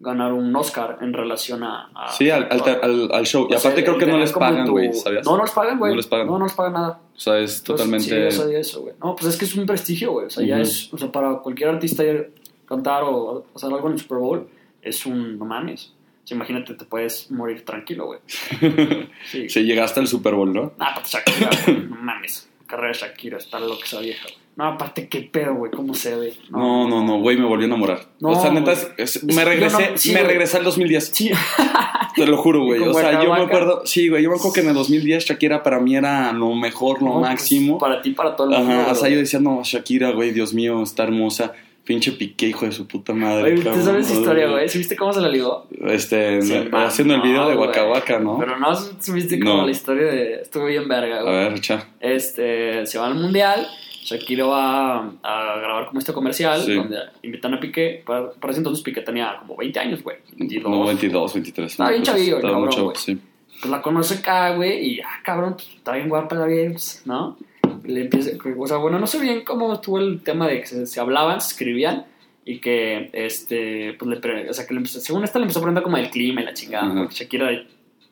ganar un Oscar en relación a... a- Sí, al, al, al- al show. Y sea, aparte creo que no les pagan, tu- güey, ¿sabías? No, no les pagan, güey. No les pagan. No, no les pagan nada. O sea, es Pues, totalmente... sí, yo sabía eso, güey. No, pues es que es un prestigio, güey. O sea, ya es, o sea, para cualquier artista ir cantar o hacer algo en el Super Bowl, es un, no mames. O sea, imagínate, te puedes morir tranquilo, güey. Sí. Sí, llegaste al Super Bowl, ¿no? No, aparte Shakira, güey, no mames. Carrera de Shakira, está loca esa vieja, güey. No, aparte, qué pedo, güey, cómo se ve. No, no, no, güey, me volvió a enamorar. No, o sea, neta, es- me regresé, no- sí, me regresé al 2010. Sí, Te lo juro, güey. ¿Y O sea, yo me acuerdo, sí, güey, yo me acuerdo que en el 2010 Shakira para mí era lo mejor, lo pues, máximo. para ti, para todo el mundo. Ajá, o sea, yo decía, no, Shakira, güey, Dios mío, está hermosa. Pinche piqué, hijo de su puta madre. Oye, ¿tú sabes esa historia, güey? ¿Sí viste cómo se la ligó? Este, Sí, me- man, haciendo el video de. Waka Waka, ¿no? Pero no supiste como No. la historia de... Estuvo bien verga, A güey. ver, echa. este, se va al mundial. Shakira va a grabar como este comercial Sí. donde invitan a Piqué. Para, para ese entonces Piqué tenía como 20 años, güey. 22. No, 22, 23. Estaba bien chavillo, el estaba cabrón, güey. sí. Pues la conoce acá, güey, y ah, cabrón, pues, está bien guapa la bien, pues, ¿no? Le empieza, o sea, bueno, no sé bien cómo estuvo el tema de que se, se hablaban, se escribían y que, este, pues le, o sea, que le empezó, según esta le empezó a preguntar como del clima y la chingada, Ajá. porque Shakira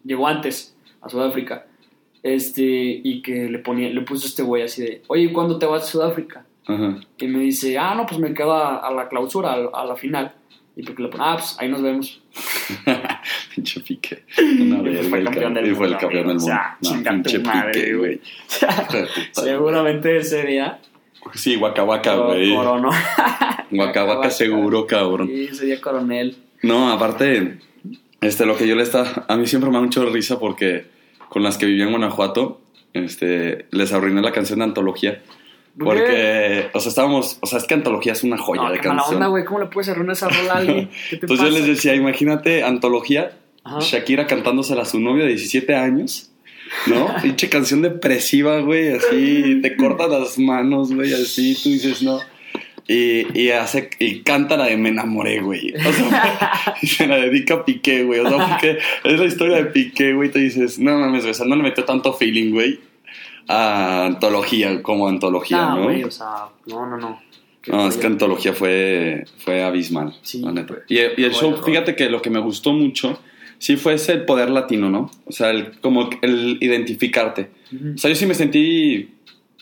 llegó antes a Sudáfrica, este, y que le ponía, le puso este güey así de, oye, ¿cuándo te vas a Sudáfrica? Ajá. Y me dice, ah, no, pues me quedo a, a la clausura, a, a la final. Y porque le pone, ah, pues ahí nos vemos. Pinche pique. Una Y verga, fue el campeón ca- del y fue el mundo, campeón del mundo. pinche pique, güey. Seguramente ese día Sí, coro- güey. coronó. Waka seguro, cabrón. Sí, ese día coronel. No, aparte, este, lo que yo le está, a mí siempre me da mucho risa porque con las que vivía en Guanajuato, este, les arruiné la canción de antología. Porque, o sea, estábamos, o sea, es que antología es una joya No, de canción. onda, güey. ¿Cómo le puedes arruinar esa rola a alguien? ¿Qué te Entonces pasa? yo les decía, imagínate antología, Ajá. Shakira cantándosela a su novio de 17 años, ¿no? Pinche canción depresiva, güey, así, te cortas las manos, güey, así, tú dices, no. Y, y, hace, y canta la de Me enamoré, güey. O sea, y se la dedica a Piqué, güey. O sea, porque es la historia de Piqué, güey. Te dices, no mames, güey, o sea, no le metió tanto feeling, güey, a antología como antología, No, ¿no? güey, o sea, no, no, no. No, es que antología fue, fue abismal, Sí, la neta. güey. Y, y el show, fíjate que lo que me gustó mucho, sí fue ese poder latino, ¿no? O sea, el, como el identificarte. O sea, yo sí me sentí,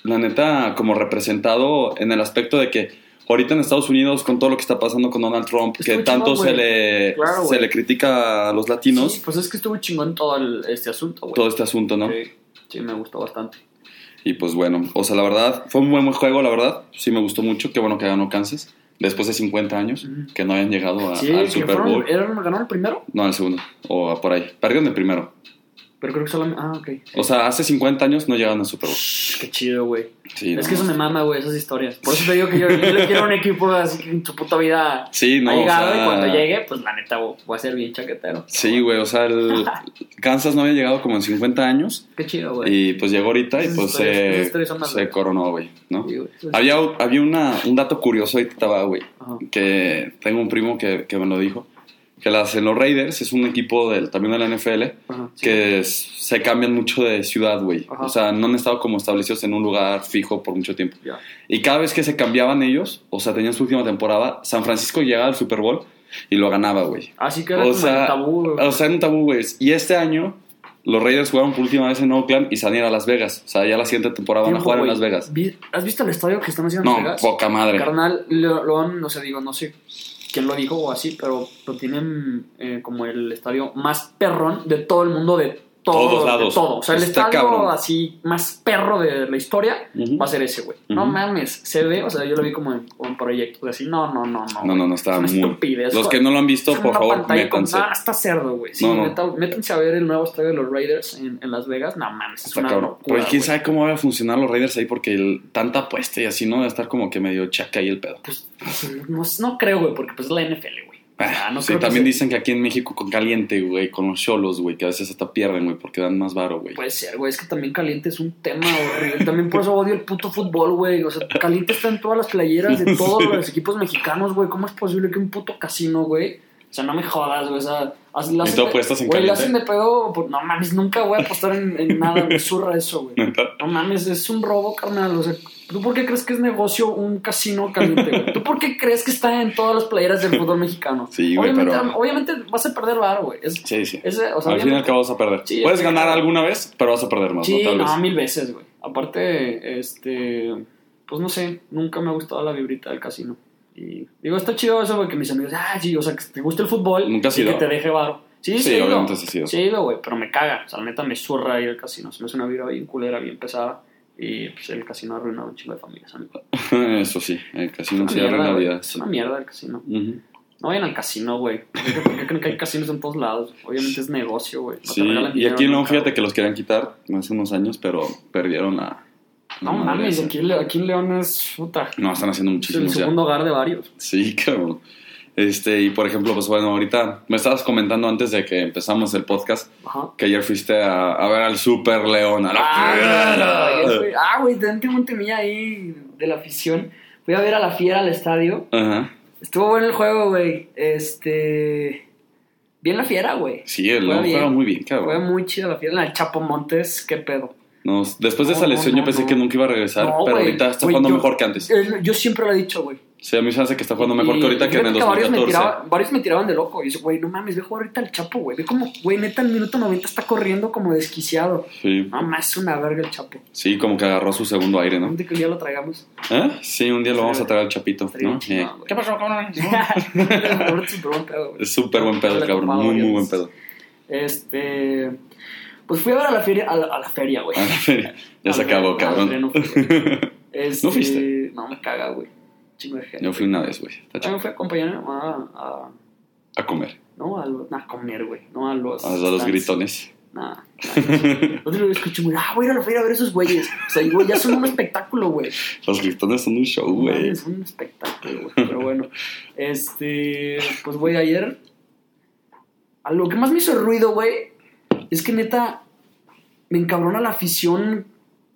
la neta, como representado en el aspecto de que ahorita en Estados Unidos, con todo lo que está pasando con Donald Trump, Estuvo que tanto se le, Claro, se le critica a los latinos, Sí, pues es que estuvo chingón todo el- este asunto, güey. todo este asunto, ¿no? Sí, sí, me gustó bastante. Y pues bueno, o sea, la verdad, fue un buen juego, la verdad. Sí me gustó mucho. Qué bueno que ganó Kansas. Después de 50 años, que no hayan llegado a- Sí, al Super fueron, Bowl. ¿eran- ¿ganó el primero? No, el segundo. O por ahí. Perdieron el primero. Pero creo que solamente... Ah, ok. O sea, hace 50 años no llegaron al Super Bowl. Qué chido, güey. Sí, es no, que eso me mama, güey, esas historias. Por eso te digo que yo, yo le quiero un equipo así que en su puta vida Sí, no, ha o llegado sea, y cuando llegue, pues la neta voy a ser bien chaquetero. Sí, güey, o sea, el Kansas no había llegado como en 50 años. Qué chido, güey. Y pues llegó ahorita y pues se, coronó, güey, ¿no? Sí, Había, había una, un dato curioso ahorita, estaba, güey, que tengo un primo que, que me lo dijo, que la hacen los Raiders, es un equipo del, también de la NFL, Ajá, sí. que es- se cambian mucho de ciudad, güey. O sea, no han estado como establecidos en un lugar fijo por mucho tiempo. Ya. Y cada vez que se cambiaban ellos, o sea, tenían su última temporada, San Francisco llegaba al Super Bowl y lo ganaba, güey. Así que era O como sea, el tabú, güey. o sea, era un tabú, güey. Y este año, los Raiders jugaron por última vez en Oakland y salían a Las Vegas. O sea, ya la siguiente temporada van a jugar en güey. Las Vegas. ¿Has visto el estadio que están haciendo en No, Las Vegas? poca madre. Carnal, lo, lo han, no sé, digo, no sé quién lo dijo o así, pero lo tienen eh, como el estadio más perrón de todo el mundo, de todo, Todos lados. de todo. O sea, el Está estadio cabrón. así más perro de la historia va a ser ese, güey. No mames, se ve, o sea, yo lo vi como en, como en proyectos así, no, no, no, no. No, no, no, está Es muy... estupidez. Los que no lo han visto, Es por favor, pantalla con- métanse. Ah, está cerdo, güey. Sí, No, no. métanse a ver el nuevo estadio de los Raiders en, en Las Vegas. No mames, es Está una cabrón. locura, Pero quién sabe cómo van a funcionar los Raiders ahí porque el- tanta apuesta y así, ¿no? Debe estar como que medio chaca ahí el pedo. Pues, no, no creo, güey, porque pues es la NFL, güey. Ah, no sí, también dicen que aquí en México con caliente, güey, con los cholos, güey, que a veces hasta pierden, güey, porque dan más varo, güey. Puede ser, güey. Es que también Caliente es un tema horrible. También por eso odio el puto fútbol, güey. O sea, Caliente está en todas las playeras de todos los equipos mexicanos, güey. ¿Cómo es posible que un puto casino, güey? O sea, no me jodas, güey. O sea, haz- hacen tú apuestas en Güey, le hacen de pedo. por- No mames, nunca voy a apostar en, en nada. Me zurra eso, güey. No mames, es un robo, carnal. O sea, ¿tú por qué crees que es negocio un casino caliente, güey? ¿Tú por qué crees que está en todas las playeras del fútbol mexicano? Sí, güey, obviamente, pero- obviamente vas a perder varo, güey. Es, Sí, sí. ese, o sea, al fin y al cabo vas a perder. Sí, Puedes es- ganar alguna vez, pero vas a perder más, Sí, ¿no? Tal no, vez. mil veces, güey. Aparte, este, pues no sé, nunca me ha gustado la vibrita del casino. Y digo, está chido eso porque mis amigos, ah, sí, o sea, que te guste el fútbol ¿Nunca y que te deje varo. Sí, Sí, sí, obviamente sí. Sí, ido, güey, pero me caga. O sea, la neta me zurra ir al casino. Se me hace una vibra bien culera, bien pesada. Y pues el casino ha arruinado un chingo de familias, amigo. Eso sí, el casino sí arruina vidas. Es una mierda el casino. No vayan al casino, güey. ¿Por qué, por qué creen que hay casinos en todos lados? Obviamente es negocio, güey. No Sí, y aquí en León, nunca, fíjate que los querían quitar hace unos años, pero perdieron la. la No mames, aquí, aquí en León es puta. No, están haciendo Es el ya. segundo hogar de varios. Sí, cabrón. Este, y por ejemplo, pues bueno, ahorita me estabas comentando antes de que empezamos el podcast Ajá. que ayer fuiste a, a ver al Super León, a la Ah, fiera. güey, ah, también tengo un temilla ahí de la afición. Fui a ver a la fiera al estadio. Ajá. Estuvo bueno el juego, güey. Este. Bien la fiera, güey. Sí, el León juega muy bien, Fue cabrón. muy chido la fiera. El Chapo Montes, qué pedo. Nos- después de No, esa no, lesión no, yo pensé no. que nunca iba a regresar, No, pero ahorita está jugando yo- mejor que antes. Eh, Yo siempre lo he dicho, güey. Sí, a mí se hace que está jugando mejor Y- que ahorita que en el fíjate varios me, 2014. tiraban, varios me tiraban de loco. Y dice, güey, no mames, ve jugar ahorita al Chapo, güey. Ve como, güey, neta, en minuto 90 está corriendo como desquiciado. Sí, No más, es una verga el Chapo. sí, como que agarró su segundo aire, ¿no? Que un día lo traigamos. ¿Eh? Sí, un día lo vamos a traer al Chapito, ¿no? Eh. ¿Qué pasó, cabrón? Es súper buen pedo, güey. Es súper buen pedo, cabrón. Muy, muy buen pedo. Este. Pues fui a ver a la feria, a la, a la feria, güey. A la feria. Ya se acabó, cabrón. feria no fui. Este, ¿No fuiste? No, me caga, güey. Chingo de gente. Yo fui una vez, güey. Yo me fui a acompañar a mi mamá a. A comer. No, a, lo- a comer, güey. No a los. A los, a los stands. gritones. Nah. nah. Otro día escuché, güey, ah, voy a ir a la feria a ver esos güeyes. O sea, güey, ya son un espectáculo, güey. Los gritones son un show, güey. Es un espectáculo, güey. Pero bueno, este. Pues, güey, ayer. A lo que más me hizo ruido, güey, es que neta. Me encabrona la afición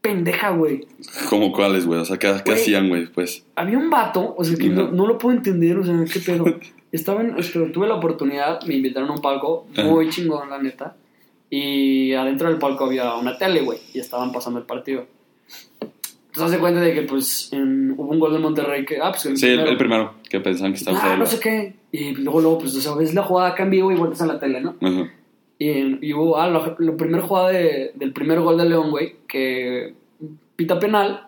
pendeja, güey. ¿Cómo cuáles, güey? O sea, ¿qué, hacían, güey? Pues. Había un vato, o sea, que no, no lo puedo entender, o sea, qué pedo. Estaba en, este, tuve la oportunidad, me invitaron a un palco muy chingón, la neta. Y adentro del palco había una tele, güey, y estaban pasando el partido. Entonces, haz de cuenta de que, pues, en- hubo un gol de Monterrey que, ah, pues el Sí, el, primero. el primero, que pensaban que estaba Ah, no sé qué. Y luego, luego, pues, o sea, ves la jugada acá en vivo y vueltas a la tele, ¿no? Ajá. Y, y hubo, ah, la, la primera jugada de- del primer gol de León, güey, que pita penal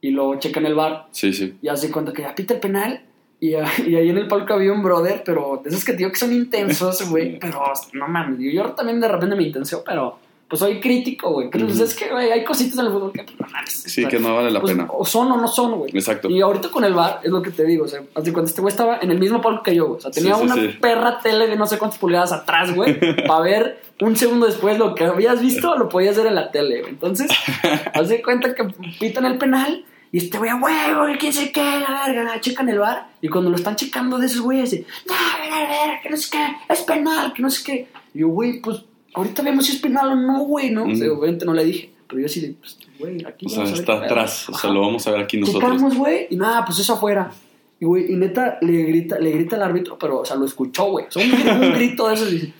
y lo checa en el bar Sí, sí. y hace cuenta que ya pita el penal. Y, y ahí en el palco había un brother, pero de esos que te digo que son intensos, güey. Pero no mames, yo, yo también de repente me intenso, pero pues soy crítico, güey. Pero pues, Ujú. es que, güey, hay cositas en el fútbol que pues, no mames. Sí, o sea, que no vale la pues, pena. O son o no son, güey. Exacto. Y ahorita con el bar, es lo que te digo, o sea, hace cuando este güey estaba en el mismo palco que yo, güey. O sea, tenía Sí, sí, una sí. perra tele de no sé cuántas pulgadas atrás, güey, para ver un segundo después lo que habías visto, lo podías ver en la tele, güey. Entonces, haz de cuenta que pitan el penal y este güey, a huevo, quién sé qué, la verga, la checan el bar y cuando lo están checando de esos güeyes, dice, no, a ver, a ver, que no sé qué, es penal, que no sé qué. Y yo, güey, pues ahorita vemos si es penal o no, güey, ¿no? O sea, Ujú. obviamente no le dije, pero yo sí, pues, güey, aquí O sea, vamos a ver está atrás. O sea, lo vamos a ver aquí nosotros. Checamos, güey, y nada, pues eso afuera. Y, güey, y neta, le grita, le grita al árbitro, pero, o sea, lo escuchó, güey. O sea, un, un grito de esos, dice,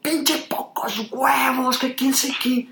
pinche pocos huevos, que quién sé qué.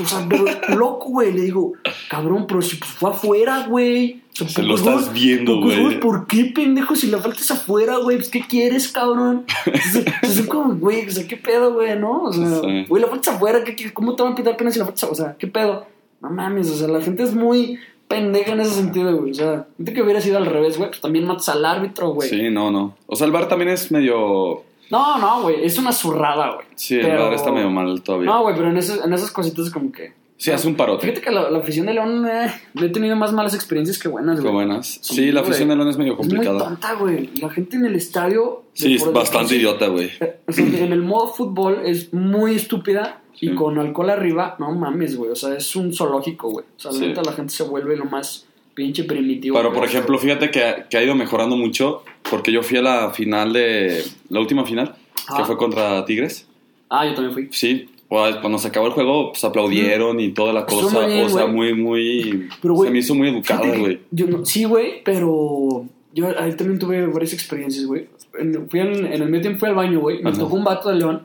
O sea, pero loco, güey. Le digo, cabrón, pero si pues, fue afuera, güey. O sea, Se lo pocos estás viendo, güey. ¿Por qué, pendejo? Si la falta es afuera, güey. Pues, ¿qué quieres, cabrón? Entonces, como, güey, o sea, ¿qué pedo, güey, no? O sea, Sí. güey, la falta es afuera. ¿qué, ¿Cómo te van a pitar pena si la falta es afuera? O sea, ¿qué pedo? No mames, o sea, la gente es muy pendeja en ese sentido, güey. O sea, gente que hubiera sido al revés, güey, pues también matas al árbitro, güey. Sí, no, no. O sea, el bar también es medio. No, no, güey, es una zurrada, güey. Sí, el bar está medio mal todavía. No, güey, pero en, esas- en esas cositas como que... Sí, hace un parote. Fíjate que la, la afición de León eh, he tenido más malas experiencias que buenas, güey. buenas. Sí, Sí, la afición de León es medio Es muy complicada. tonta, güey. La gente en el estadio... Sí, es bastante idiota, güey. eh, o sea, en el modo fútbol es muy estúpida y con alcohol arriba, no mames, güey. O sea, es un zoológico, güey. O sea, Sí. la gente se vuelve lo más pinche primitivo. Pero, por ejemplo, fíjate que, que ha ido mejorando mucho porque yo fui a la final de... La última final, que Ah. fue contra Tigres. Ah, yo también fui. Sí, pues, cuando se acabó el juego, pues aplaudieron y toda la cosa. muy bien, o sea, güey. muy, muy... Pero, güey, se me hizo muy educada, güey. no- sí, güey, pero yo ahí también tuve varias experiencias, güey. En, fui al- en el medio tiempo fui al baño, güey. Me Ajá. tocó un vato de León.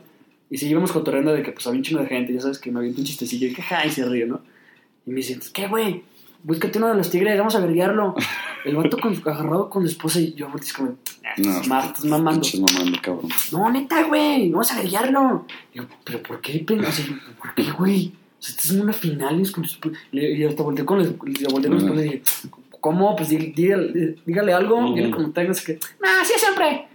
Y sí íbamos cotorreando de que pues había un chingo de gente. Ya sabes que me avienta un chistecillo y que ja, y se ríe, ¿no? Y me dice, ¿qué, güey? Búscate uno de los tigres, vamos a verguiarlo. El vato con, agarrado con su esposa y yo, es como, "Ah, No, estás ma- estás mamando. Mamando, cabrón. No, neta, güey, vamos a verguiarlo. Y yo, ¿pero por qué, o sea, ¿Por qué, güey? O sea, estás en una final y con Y hasta volteé con los, le volteé con los Ajá. y dije, ¿cómo? Pues dí- dígale, dígale algo, Ujú. dile como tengas que. ¡Nah, sí, siempre!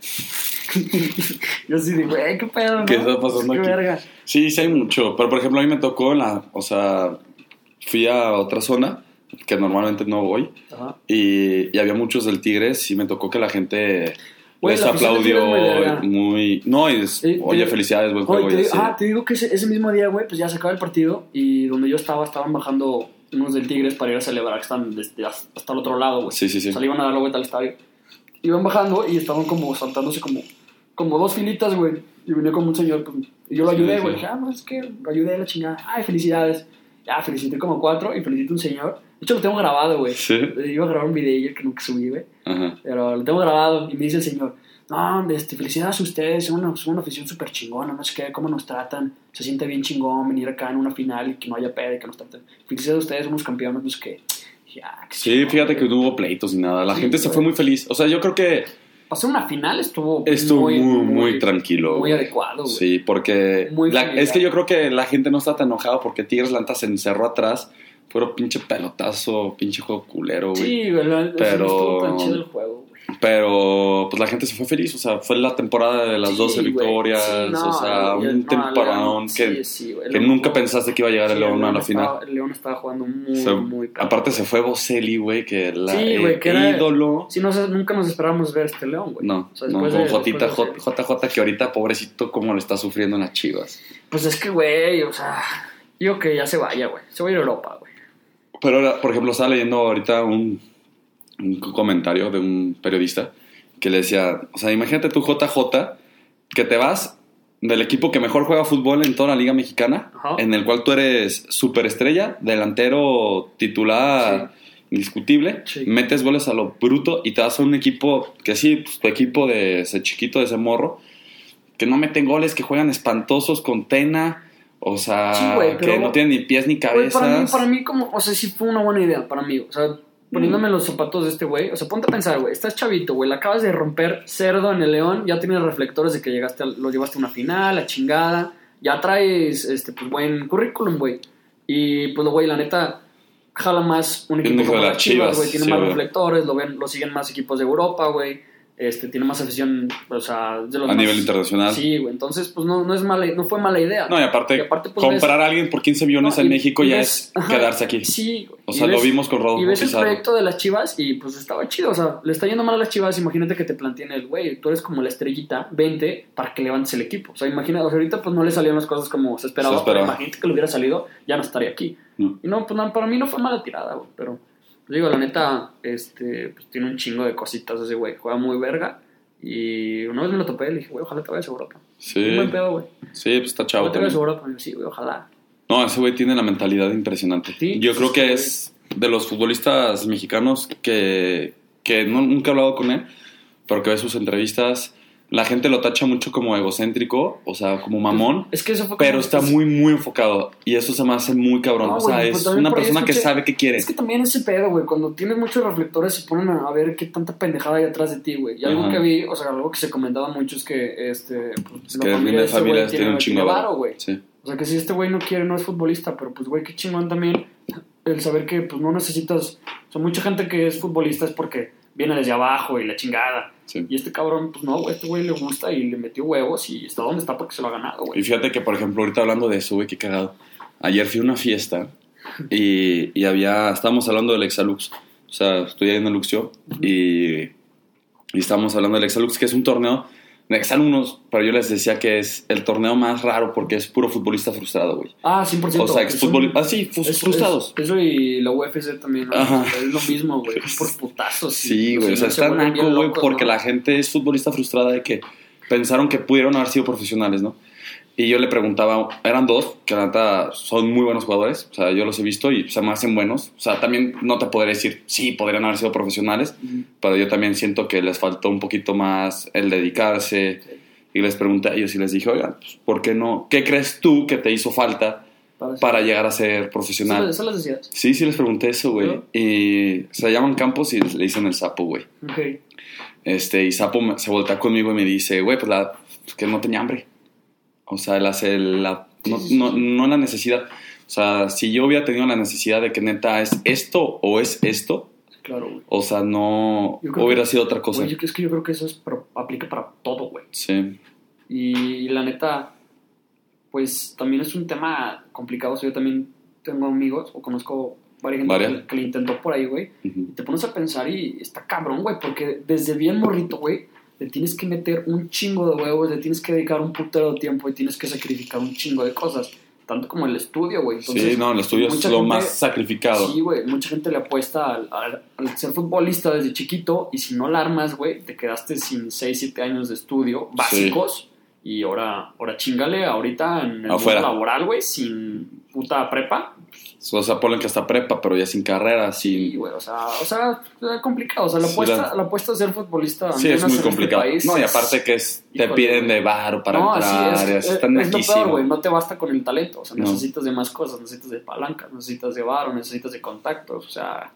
yo así de, güey, qué pedo, ¿no? ¿Qué está pasando Qué aquí? verga. Sí, sí hay mucho. Pero, por ejemplo, a mí me tocó en la... O sea, fui a otra zona que normalmente no voy. Ajá. Y, y había muchos del Tigres y me tocó que la gente les la aplaudió muy... No, y es- Eh, oye, felicidades, buen juego. te, digo- ah, te digo que ese, ese mismo día, güey, pues ya se acaba el partido y donde yo estaba, estaban bajando unos del Tigres para ir a celebrar, que están desde hasta el otro lado, güey. Sí, sí, sí. O sea, le iban a dar la vuelta al estadio. Iban bajando y estaban como saltándose como, como dos filitas, güey. Y venía como un señor, pues, y yo lo Sí, ayudé, sí. güey. Dije, ah, pues es que lo ayudé a la chingada. Ay, felicidades. Ya, felicité como cuatro y felicité a un señor. De hecho, lo tengo grabado, güey. Sí. Iba a grabar un video que nunca subí, güey. Ajá. Pero lo tengo grabado y me dice el señor, no, este, felicidades a ustedes, son una, una afición súper chingona, no sé qué, cómo nos tratan, se siente bien chingón venir acá en una final y que no haya pedo y que nos traten. Felicidades a ustedes, somos campeones, no sé qué. Ah, qué Sí, chingón, fíjate que no hubo pleitos ni nada. La Sí, gente se fue muy feliz. O sea, yo creo que Pasar una final estuvo, estuvo muy, muy, tranquilo. Muy güey. adecuado, güey. Sí, porque Muy la- es que yo creo que la gente no está tan enojada porque Tigres Lanta se encerró atrás. Fueron pinche pelotazo, pinche juego culero, güey. Sí, güey, Pero- no estuvo tan chido el juego, güey. Pero pues la gente se fue feliz, o sea, fue la temporada de las Sí, 12 güey. victorias, Sí, no, o sea, no, un no, temporadón que, sí, sí, güey, que nunca pensaste que iba a llegar el León a la final. El León estaba jugando muy, muy cabrón. aparte se fue Boselli, güey, que la el que era- ídolo. Sí, no, nunca nos esperábamos ver este León, güey. No, O sea, no, de- Jotita, J- JJ, que ahorita pobrecito cómo le está sufriendo en las chivas. Pues es que, güey, o sea, digo que ya se vaya, güey. Se va a ir a Europa, güey. Pero, ahora, por ejemplo, estaba leyendo ahorita un, un comentario de un periodista que le decía, o sea, imagínate tú, JJ, que te vas del equipo que mejor juega fútbol en toda la Liga Mexicana, Ajá. en el cual tú eres superestrella, delantero titular indiscutible, Sí. metes goles a lo bruto y te vas a un equipo que sí, pues, tu equipo de ese chiquito, de ese morro, que no meten goles, que juegan espantosos con Tena, o sea, Sí, que no tienen ni pies ni Güey, cabezas. para mí, para mí, como, o sea, sí fue una buena idea para mí. O sea, poniéndome los zapatos de este güey. O sea, ponte a pensar, güey. Estás chavito, güey. La acabas de romper cerdo en el León. Ya tienes reflectores de que llegaste a- los llevaste a una final, la chingada. Ya traes, este, pues, buen currículum, güey. Y, pues, güey, la neta, jala más un equipo como de las Chivas, güey. Tiene sí, más reflectores, lo ven, lo siguen más equipos de Europa, güey. Este, tiene más afición, o sea, de los a más- nivel internacional. Sí, güey. Entonces, pues, no, no es mala, no fue mala idea. No, y aparte, Y aparte, pues, comprar a alguien por 15 millones No, en México y ya ves- es quedarse aquí. Sí. O sea, lo vimos con Rodolfo Y ves el proyecto de las chivas y pues estaba chido. O sea, le está yendo mal a las chivas. Imagínate que te planteen el güey, tú eres como la estrellita, vente para que levantes el equipo. O sea, imagínate, o sea, ahorita pues no le salieron las cosas como se esperaba. Se esperaba. pero imagínate que le hubiera salido, ya no estaría aquí. No. Y no, pues no, para mí no fue mala tirada, güey. Pero, digo, la neta, este, pues tiene un chingo de cositas ese güey. Juega muy verga. Y una vez me lo topé y le dije, güey, ojalá te vayas a Europa. Sí, Un buen pedo, güey. sí, pues está chavo Ojalá te vayas a. Europa. Y yo, sí, güey, ojalá. No, ese güey tiene la mentalidad impresionante. Sí, Yo creo que es de los futbolistas mexicanos que, que no- nunca he hablado con él, pero que ve sus entrevistas, la gente lo tacha mucho como egocéntrico, o sea, como mamón, Es que eso fue pero está es- muy, muy enfocado. Y eso se me hace muy cabrón. No, o sea, pues es una persona que sabe qué quiere. Es que también ese pedo, güey, cuando tienes muchos reflectores se ponen a ver qué tanta pendejada hay atrás de ti, güey. Y algo Ajá. que vi, o sea, algo que se comentaba mucho es que, este, pues, Es que viene de ese güey familias, tiene un varo. güey. Sí. O sea, que si este güey no quiere, no es futbolista, pero pues, güey, qué chingón también el saber que, pues, no necesitas... O sea, mucha gente que es futbolista es porque viene desde abajo y la chingada. Sí. Y este cabrón, pues, no, güey, este güey le gusta y le metió huevos y está donde está porque se lo ha ganado, Y güey. fíjate que, por ejemplo, ahorita hablando de eso, güey, qué cagado. Ayer fui a una fiesta y, y había, estábamos hablando del Exalux. O sea, estoy ahí en el Luxio y, y estábamos hablando del Exalux, que es un torneo de exalumnos, pero yo les decía que es el torneo más raro porque es puro futbolista frustrado, güey. Ah, 100%. O sea, Es un- ah, sí, Es- frustrados. es- eso y la UFC también, ¿no? Ajá. es lo mismo, güey. Es por putazos. Sí, güey, o sea, se está vuelven naco, güey, porque ¿no? la gente es futbolista frustrada de que pensaron que pudieron haber sido profesionales, ¿no? Y yo le preguntaba, eran dos, que la neta son muy buenos jugadores, o sea, yo los he visto y se me hacen buenos, o sea, también no te podré decir, sí, podrían haber sido profesionales, pero yo también siento que les faltó un poquito más el dedicarse. Sí. Y les pregunté a ellos y les dije, oigan, pues, ¿por qué no? ¿Qué crees tú que te hizo falta Para, para llegar a ser profesional? eso les decías. Sí, sí les pregunté eso, güey. ¿No? Y se llaman Campos y le dicen el sapo, güey. Ok. Este, y Sapo se voltea conmigo y me dice, güey, pues la, pues que no tenía hambre. O sea, hace la, no, no, la necesidad. O sea, si yo hubiera tenido la necesidad de que neta es esto o es esto, Claro, güey. o sea, no hubiera que- sido otra cosa. Güey, es que yo creo que eso es, pero aplica para todo, güey. Sí, Y la neta, pues también es un tema complicado. O sea, yo también tengo amigos o conozco varias gente que, que le intentó por ahí, güey. Y te pones a pensar y está cabrón, güey, porque desde bien morrito, güey, le tienes que meter un chingo de huevos, le tienes que dedicar un putero de tiempo y tienes que sacrificar un chingo de cosas. Tanto como el estudio, güey. Sí, no, el estudio es lo gente- más sacrificado. Sí, güey, mucha gente le apuesta al, al- al ser futbolista desde chiquito y si no la armas, güey, te quedaste sin 6, 7 años de estudio básicos y ahora, ahora chingale ahorita en el Afuera. mundo laboral, güey, sin puta prepa. O sea, ponen que hasta prepa, pero ya sin carrera, Sí, sin... güey, o sea, o sea, es complicado. O sea, la Sí, apuesta, la- la apuesta a ser futbolista. Sí, es muy este complicado. país, no, y es- aparte que es, te Híjole, piden de varo para no, entrar, así es, es, está es naquísimo. peor, güey. No te basta con el talento. O sea, No. necesitas de más cosas. Necesitas de palancas, necesitas de varo, necesitas de contactos. O sea,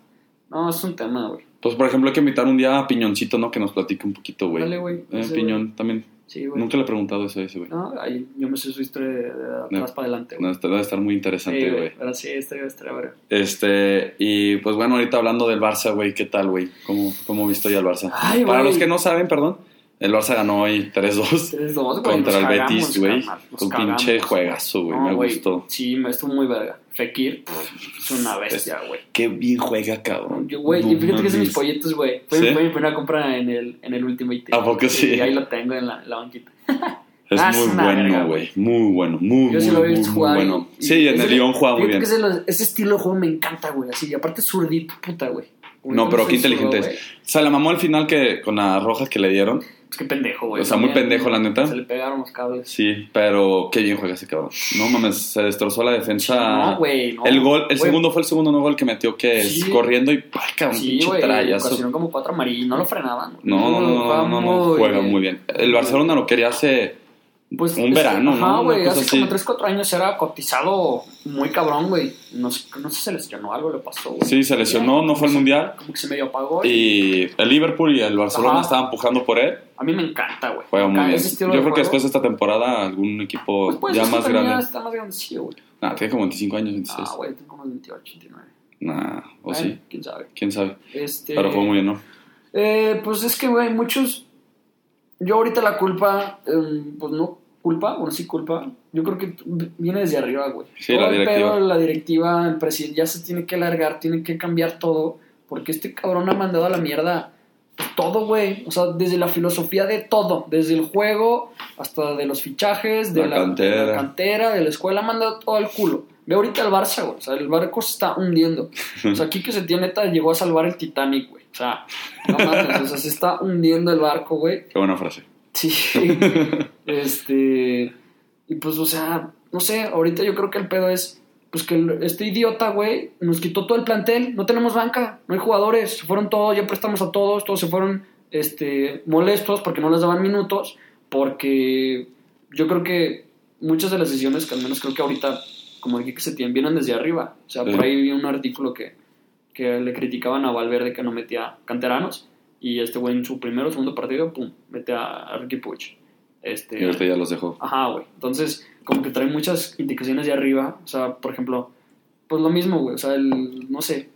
no, es un tema, güey. Pues, por ejemplo, hay que invitar un día a Piñoncito, ¿no? Que nos platique un poquito, güey. Dale, güey. Eh, Piñón también. Sí, güey. Nunca le he preguntado eso a ese, güey. No, ahí yo me sé su historia de, atrás No. para adelante, No, güey. este debe estar muy interesante, Sí, güey. Pero sí, estaría, estaría, güey. Este, y pues bueno, ahorita hablando del Barça, güey, ¿qué tal, güey? ¿Cómo, ¿Cómo visto ya el Barça? Ay, Para güey. los que no saben, perdón, el Barça ganó hoy 3-2 3-2, güey, contra el Betis, güey. Un pinche juegazo, güey, No, me gustó. Sí, me estuvo muy verga. Fekir, pff, es una bestia, güey. Qué bien juega, cabrón. Güey, No fíjate que es mis pollitos, güey. Fue, mi primera compra en el, en el Ultimate. ¿A poco sí? Y ahí lo tengo en la, en la banquita. Es Ah, muy bueno, güey. Muy bueno, muy, Yo sí muy, lo muy, jugar. bueno. y Sí, en el Lyon juega muy bien. que ese, ese estilo de juego me encanta, güey. Así, y aparte zurdito, puta, güey. No, pero qué inteligente es. güey. Se la mamó al final que con las rojas que le dieron. Es que pendejo, güey. O sea, muy pendejo, la neta. Se le pegaron los cables. Sí, pero qué bien juega ese cabrón. No mames, se destrozó la defensa. No, güey, no. el gol, el Güey, segundo fue el segundo no gol que metió que es corriendo y ¡pah, cabrón! Sí, pinche. Ocasionó como cuatro amarillos. No lo frenaban. No, no, no, no, no, no, muy juega muy bien. El Barcelona lo quería hace Pues, Un verano, ¿no? Ajá, Una güey. Hace como 3, 4 años era cotizado muy cabrón, güey. No sé, no sé si se lesionó algo, le pasó, güey. Sí, se lesionó, no fue al Mundial. Como que se medio apagó. Y el Liverpool y el Barcelona Ajá. estaban empujando por él. A mí me encanta, güey. Juega muy bien. Yo creo que después de esta temporada algún equipo Pues, pues, ya más grande. Está más grandecillo, güey. Nah, tiene como 25 años, 26. Ah, güey, tengo como 28, 29. Nah, o Eh, sí, quién sabe. quién sabe. Este, Pero fue muy bien, ¿no? Eh, pues es que, güey, muchos. Yo ahorita la culpa, eh, pues no culpa, bueno, sí culpa. Yo creo que viene desde arriba, güey. Sí, Todo la directiva. pedo, la directiva, el presidente, ya se tiene que largar, tiene que cambiar todo, porque este cabrón ha mandado a la mierda todo, güey. O sea, desde la filosofía de todo, desde el juego hasta de los fichajes, de La la, cantera. de la cantera, de la escuela, ha mandado todo al culo. Ve ahorita el Barça, güey. O sea, el barco se está hundiendo. O sea, aquí que se tiene neta llegó a salvar el Titanic, güey. O sea, no mames, o sea, se está hundiendo el barco, güey. Qué buena frase. Sí. este. Y pues, o sea, no sé, ahorita yo creo que el pedo es pues que este idiota, güey, nos quitó todo el plantel. No tenemos banca, no hay jugadores. Se fueron todos, ya prestamos a todos. Todos se fueron este, molestos porque no les daban minutos. Porque yo creo que muchas de las decisiones, que al menos creo que ahorita, como dije que se tienen, vienen desde arriba. O sea, Sí. por ahí vi un artículo que, que le criticaban a Valverde que no metía canteranos. Y este güey en su primero o segundo partido, pum, mete a, Ricky Puig. Este, Y ahorita ya los dejó. Ajá, güey. Entonces, como que trae muchas indicaciones de arriba. O sea, por ejemplo, pues lo mismo, güey. O sea, el, no sé.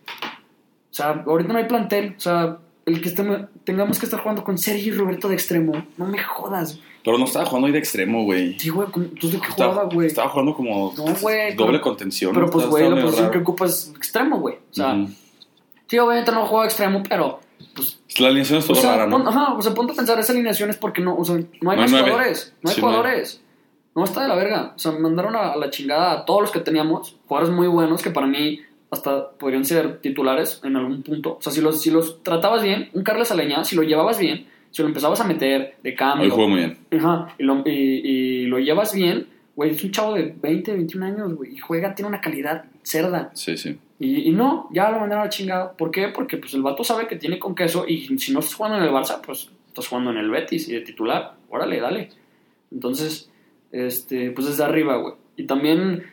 O sea, ahorita no hay plantel. O sea, el que estemos- tengamos que estar jugando con Sergio y Roberto de extremo. No me jodas. Pero no estaba jugando ahí de extremo, güey. Sí, güey. ¿cómo- ¿Tú de qué jugaba, güey? estaba jugando como No, güey, doble pero- contención. Pero pues, güey, la posición que ocupa es extremo, güey. O sea, Ujú. sí, obviamente no juega extremo, pero pues La alineación estuvo o sea, rara, ¿no? pon- ajá, o sea, ponte a pensar, esa alineación es porque no, o sea, no hay No más jugadores, no hay Sí, jugadores. No está de la verga. O sea, mandaron a, a la chingada a todos los que teníamos, jugadores muy buenos que para mí hasta podrían ser titulares en algún punto. O sea, si los, si los tratabas bien, un Carlos Aleñá, si lo llevabas bien, si lo empezabas a meter de Hoy cambio, jugó muy bien. ajá, y, lo, y, y lo llevas bien, güey, es un chavo de 20, 21 años, güey, y juega, tiene una calidad cerda. Sí, sí. Y, y no, ya lo mandaron a la chingada. ¿Por qué? Porque pues el vato sabe que tiene con queso y si no estás jugando en el Barça, pues estás jugando en el Betis y de titular. Órale, dale. Entonces, este, pues desde arriba, güey. Y también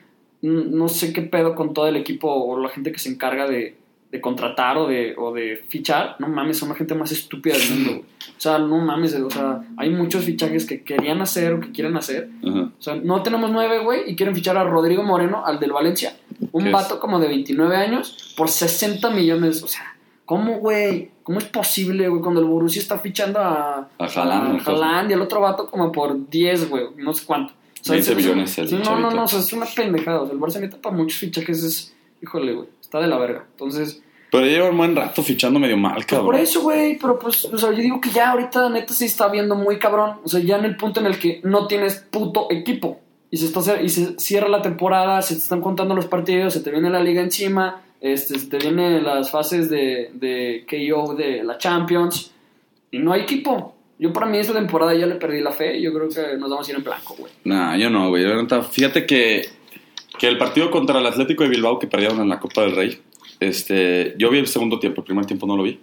no sé qué pedo con todo el equipo o la gente que se encarga de, de contratar o de, o de fichar. No mames, son la gente más estúpida del mundo, güey. O sea, no mames, o sea, hay muchos fichajes que querían hacer o que quieren hacer o sea, no tenemos nueve, güey, y quieren fichar a Rodrigo Moreno, al del Valencia. Un vato como de 29 años por 60 millones. O sea, ¿cómo, güey? ¿Cómo es posible, güey, cuando el Borussia está fichando a, A Haaland, a Haaland y el otro vato como por 10, güey, no sé cuánto? O sea, 20 es- es- millones el sí, no, no, no, o sea, es una pendejada. O sea, el Barça neta para muchos fichajes es, híjole, güey, está de la verga. Entonces, Pero lleva un buen rato fichando medio mal, pues cabrón. por eso, güey, pero pues, o sea, yo digo que ya ahorita neta se está viendo muy cabrón. O sea, ya en el punto en el que no tienes puto equipo. Y se, está, y se cierra la temporada, se te están contando los partidos, se te viene la liga encima, este, se te vienen las fases de, de KO de la Champions. Y no hay equipo. Yo para mí esta temporada ya le perdí la fe yo creo que nos vamos a ir en blanco, güey. Nah, yo no, güey. Fíjate que, que el partido contra el Atlético de Bilbao que perdieron en la Copa del Rey, este, yo vi el segundo tiempo, el primer tiempo no lo vi.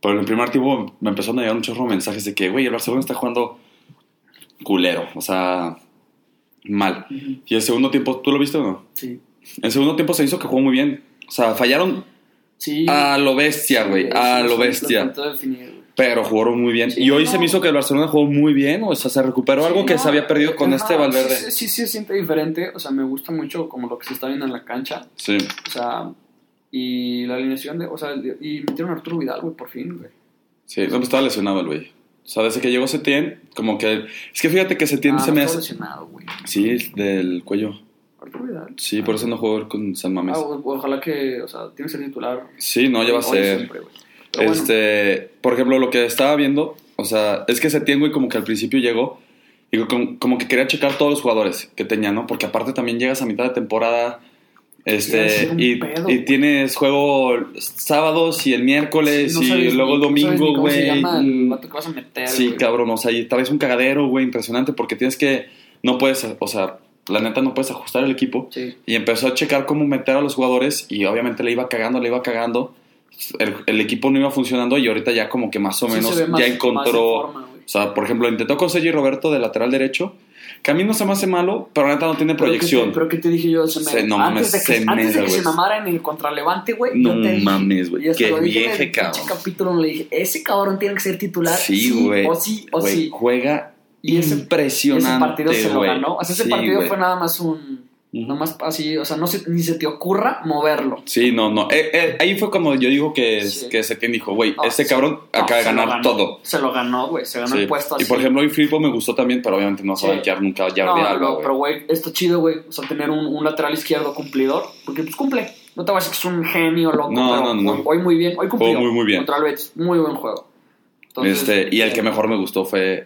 Pero en el primer tiempo me empezaron a llegar un chorro de mensajes de que, güey, el Barcelona está jugando culero, o sea, mal. Y el segundo tiempo, ¿tú lo viste o no? Sí. El segundo tiempo se hizo que jugó muy bien. O sea, fallaron Sí. a lo bestia, güey, Sí, a lo bestia. Pero jugaron muy bien. Sí, y hoy no. se me hizo que el Barcelona jugó muy bien. O sea, se recuperó algo que no, se había perdido con este Valverde. Sí, sí, sí, se siente diferente. O sea, me gusta mucho como lo que se está viendo en la cancha. Sí. O sea, y la alineación de. O sea, y metieron a Arturo Vidal, güey, por fin, güey. Sí, no, pues estaba lesionado el güey. O sea, desde que llegó Setién, como que... Es que fíjate que Setién Ah, se me hace... güey. Sí, del cuello. Sí, por eso no jugó con San Mames. Ah, o- ojalá que. O sea, tiene que ser titular. Sí, no, ya va a ser. siempre. Pero bueno, Este, por ejemplo, lo que estaba viendo, o sea, es que Setién, güey, como que al principio llegó y como, como que quería checar todos los jugadores que tenía, ¿no? Porque aparte también llegas a mitad de temporada, este, y, tienes juego sábados y el miércoles no y luego el domingo, se güey. Sí, güey. cabrón, o sea, y traes un cagadero, güey, impresionante, porque tienes que, no puedes, o sea, la neta no puedes ajustar el equipo. Sí. Y empezó a checar cómo meter a los jugadores y obviamente le iba cagando, le iba cagando. El, el equipo no iba funcionando y ahorita ya como que más o menos más- ya más encontró... en forma, güey. o sea, por ejemplo, intentó con Sergi Roberto de lateral derecho, que a mí no se me hace malo, pero la neta no tiene Pero ¿qué proyección. Pero que te dije yo, se me, Se- no antes mames, de que, se antes de que se mamara en el contralevante, güey. No mames, güey, qué en vieje, cabrón. capítulo le dije, ese cabrón tiene que ser titular. Sí, güey. O sí, o Güey, sí. Juega Y ese- impresionante, ese partido se lo ganó. O sea, ese Sí, partido fue nada más un. Ujú. Nomás así, o sea, no se, ni se te ocurra moverlo. Sí, no, no. Eh, eh, ahí fue como yo digo que, Sí. que Setién dijo, güey, No, este sí. cabrón acaba de ganar todo. Se lo ganó, güey. Se ganó Sí. el puesto así. Y por ejemplo, hoy Firpo me gustó también, pero obviamente no se va a banquear nunca a no, Alba, no, pero güey, está chido, güey. O sea, tener un, un lateral izquierdo cumplidor. Porque pues cumple. No te vas a decir que es un genio loco. No, pero no, no. Hoy, muy bien. Hoy cumplió. Jugó muy, muy bien. Contra el Betis. Muy buen juego. Entonces, este, y el eh, que mejor me gustó fue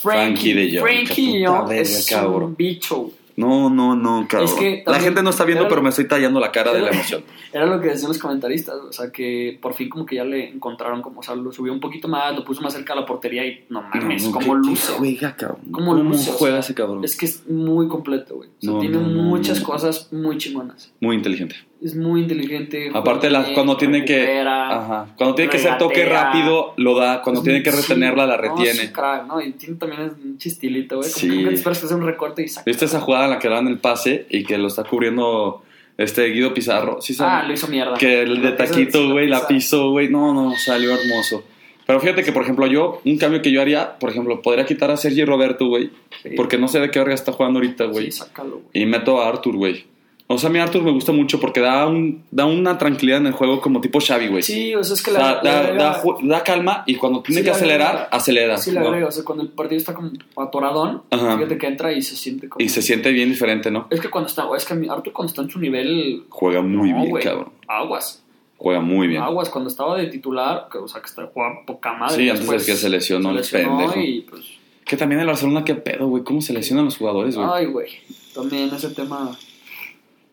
Frankie de Jong. Frankie de Jong es cabrón. un bicho. No, no, no, cabrón. Es que la gente no está viendo, pero me estoy tallando la cara de la emoción. Era lo que decían los comentaristas, o sea, que por fin como que ya le encontraron como, o sea, lo subió un poquito más, lo puso más cerca a la portería y no mames, No, no, como ¿qué- qué luce. juega, cabrón? ¿Cómo luce, juega ese cabrón? Es que es muy completo, güey. O sea, No, tiene muchas cosas muy chingonas. Muy inteligente. Es muy inteligente. Aparte, juega la- bien, cuando tiene que. Ajá. Cuando tiene que hacer toque rápido, lo da. Cuando tiene que retenerla, la sí, No, retiene. es un crack, ¿no? Y tiene también un chistilito, güey. Como Sí. que esperas que sea un recorte y saca. ¿Viste esa jugada en la que dan el pase y que lo está cubriendo este Guido Pizarro? Sí, Ah, lo hizo mierda. Que el de taquito, sí, güey, la pisó, güey. No, no, salió hermoso. Pero fíjate que, por ejemplo, yo, un cambio que yo haría, por ejemplo, podría quitar a Sergi Roberto, güey. Sí. Porque no sé de qué verga está jugando ahorita, güey. Sí, sácalo, güey. Y meto a Arthur, güey. O sea, a mí Arthur me gusta mucho porque da, un, da una tranquilidad en el juego como tipo Xavi, güey. Sí, o sea, es que la, sea, la da, da da calma y cuando tiene Sí, que le acelerar, acelera. Sí, la ¿no? agrega. O sea, cuando el partido está como atoradón, Ajá. fíjate que entra y se siente como. Y se siente bien diferente, ¿no? Es que cuando está, es que a mí- Arthur cuando está en su nivel. Juega muy no, bien, güey, cabrón. Aguas. Juega muy bien. Aguas. Cuando estaba de titular, que, o sea, que estaba jugando poca madre. Sí, antes de que se lesionó el lesionó pendejo. Y pues. Que también el Barcelona, qué pedo, güey. ¿Cómo se lesionan los jugadores, güey? Ay, güey. También ese tema.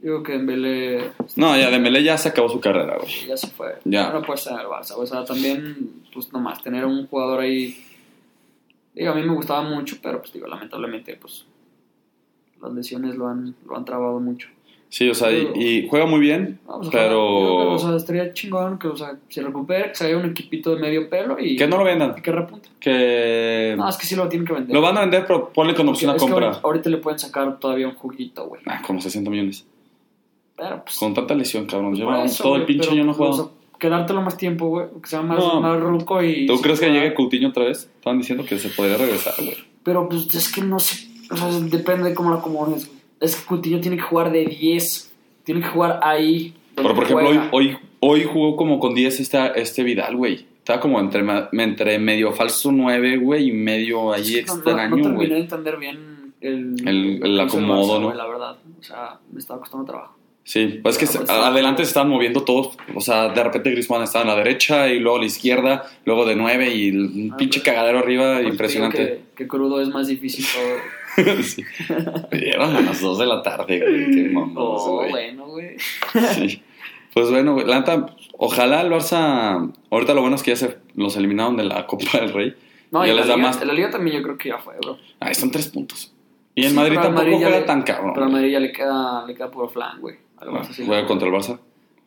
Digo que Dembélé No, ya Dembélé ya se acabó su carrera, güey. ya se fue. Ya. No puede en el Barça. O sea, también, pues nomás, tener un jugador ahí. Digo, a mí me gustaba mucho, pero pues digo, lamentablemente, pues. Las lesiones lo han, lo han trabado mucho. Sí, o sea, y, y juega muy bien, Vamos, ojalá, pero... que, o sea, estaría chingón que, o sea, se recupere, que se haya un equipito de medio pelo y. Que no lo vendan. y que repunte. Que... No, es que sí lo tienen que vender. Lo van a vender, pero ponle con opción a compra. ahorita, ahorita le pueden sacar todavía un juguito, güey. Ah, como 60 millones. Pero pues. Con tanta lesión, cabrón. por Lleva eso, todo el pinche año no pues, juega. o sea, quedártelo más tiempo, güey. Que sea más, No. más ruco y. ¿Tú crees que llegue Coutinho otra vez? Estaban diciendo que se podría regresar, güey. Pero pues es que no sé. O sea, depende de cómo lo acomodes, güey. Es que Coutinho tiene que jugar de 10. Tiene que jugar ahí. Pero, por ejemplo, hoy, hoy, hoy jugó como con 10 este, este Vidal, güey. Estaba como entre, entre medio falso 9, güey, y medio ahí Es que no- no- extraño, No, terminé de entender bien el, El- el acomodo, ¿no? La verdad. O sea, me estaba costando trabajo. Sí, pues es que Ah, pues, adelante se estaban moviendo todos. O sea, de repente Griezmann estaba en la derecha y luego a la izquierda, luego de 9 y un Ah, pinche pues, cagadero arriba, Porque impresionante. Que, que crudo es más difícil todo. sí. Eran a las 2 de la tarde, güey. Qué Oh, güey. bueno, güey. Sí. Pues bueno, güey, la neta, ojalá el Barça. Ahorita lo bueno es que ya se los eliminaron de la Copa del Rey. No, Ya y les la, da liga, más. la liga también yo creo que ya fue, bro. Ahí son tres puntos. Y en Sí, Madrid tampoco Madrid ya juega le- tan cabrón. Pero güey. Madrid ya le queda, le queda puro flan, güey. Al Ah, Barça sí juega contra el Barça.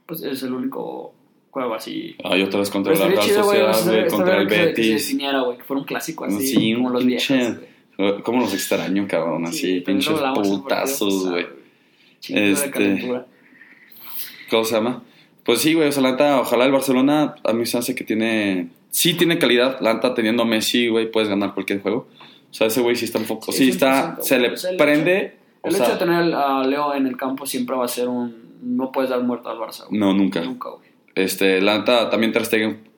Pues es el único juego así. Ay, otra vez contra la Real Sociedad, güey, contra el que se- Que se Betis. definiera, güey. Que fuera un clásico así. Sí, como los pinche. viejos, güey. ¿Cómo los extraño, cabrón? Así, Sí, pinches putazos, güey. Este-. ¿Cómo se llama? Pues sí, güey, o sea, la neta, ojalá el Barcelona, a mí se hace que tiene, sí tiene calidad, la neta, teniendo a Messi, güey, puedes ganar cualquier juego. O sea, ese güey sí está en foco, sí, Sí, está, 100%, se le sea, el o hecho sea, de tener a Leo en el campo siempre va a ser un. No puedes dar muerto al Barça, güey. no, nunca. Nunca, güey. Este, la neta, también Ter Stegen,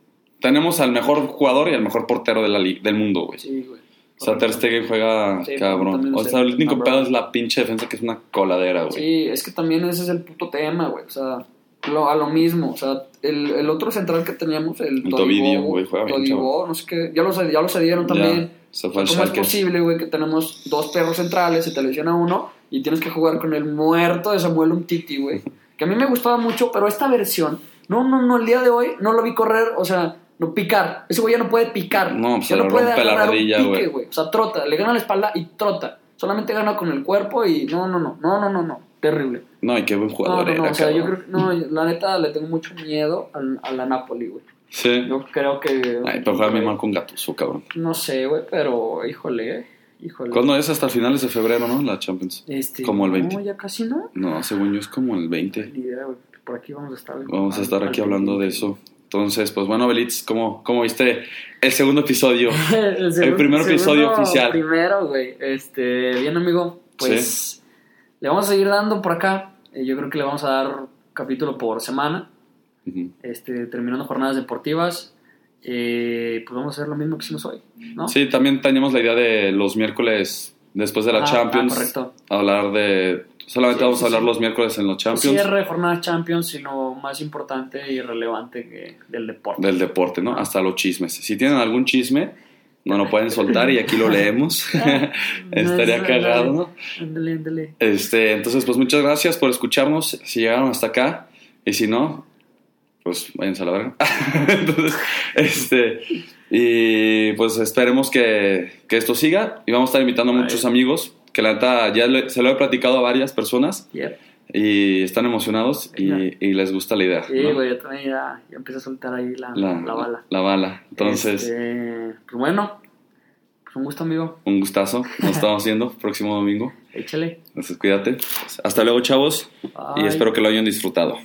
tenemos al mejor jugador y al mejor portero de la del mundo, güey. Sí, güey. O sea, Ter Stegen juega Sí, cabrón. O sea, el único pedo es la pinche defensa que es una coladera, güey. Sí, es que también ese es el puto tema, güey. O sea, lo- a lo mismo. O sea, el, el otro central que teníamos, el, El Tobidio, güey, juega bien, Todibo, no sé qué. Ya lo, ya lo cedieron también. Ya, se fue ¿Cómo es posible, güey, que tenemos dos perros centrales, se te lesiona uno y tienes que jugar con el muerto de Samuel Umtiti, güey? Que a mí me gustaba mucho, pero esta versión, no, no, no, el día de hoy no lo vi correr, o sea, no picar. Ese güey ya no puede picar. No, pues ya se no puede rompe la rodilla, güey. O sea, trota, le gana la espalda y trota. Solamente gana con el cuerpo y no, no, no, no, no, no, no. Terrible. No, y qué buen jugador no, no, era, o sea, yo creo que, no, la neta le tengo mucho miedo al- a, la Napoli, güey. Sí. Yo creo que... Ay, pero juega bien mal con Gattuso, cabrón. No sé, güey, pero híjole, híjole. ¿Cuándo es? Hasta finales de febrero, ¿no? La Champions. Este, Como el 20. No, ya casi no. No, según yo es como el 20. Ni idea, güey. Por aquí vamos a estar. Vamos a estar aquí hablando de eso. Entonces, pues bueno, Belitz, ¿cómo, cómo viste el segundo episodio? el, segundo- primer episodio oficial. Primero, güey. Este, bien, amigo. Pues le vamos a seguir dando por acá. Eh, yo creo que le vamos a dar capítulo por semana. Este, terminando jornadas deportivas. Eh, pues vamos a hacer lo mismo que hicimos hoy, ¿no? Sí, también teníamos la idea de los miércoles después de la Ah, Champions. ah, correcto. Hablar de. Solamente Sí, vamos sí, a hablar sí. los miércoles en los Champions. Cierre, jornadas Champions y lo más importante y relevante que del deporte. Del deporte, ¿no? Hasta los chismes. Si tienen algún chisme, no lo pueden soltar y aquí lo leemos. Estaría cagado, ¿no? Ándale, ándale. Este, entonces, pues muchas gracias por escucharnos. Si llegaron hasta acá, y si no, pues váyanse a la verga. entonces, este, y pues esperemos que, que esto siga. Y vamos a estar invitando a muchos amigos, que la neta ya le- se lo he platicado a varias personas Yep. y están emocionados y, y les gusta la idea. Sí, ¿no? güey, yo también ya, ya empecé a soltar ahí la, La, la bala. la bala. Entonces, Este, pues bueno, pues un gusto, amigo. un gustazo. Nos estamos viendo próximo domingo. Échale. Entonces, cuídate. Hasta luego, chavos. Y Bye. espero que lo hayan disfrutado.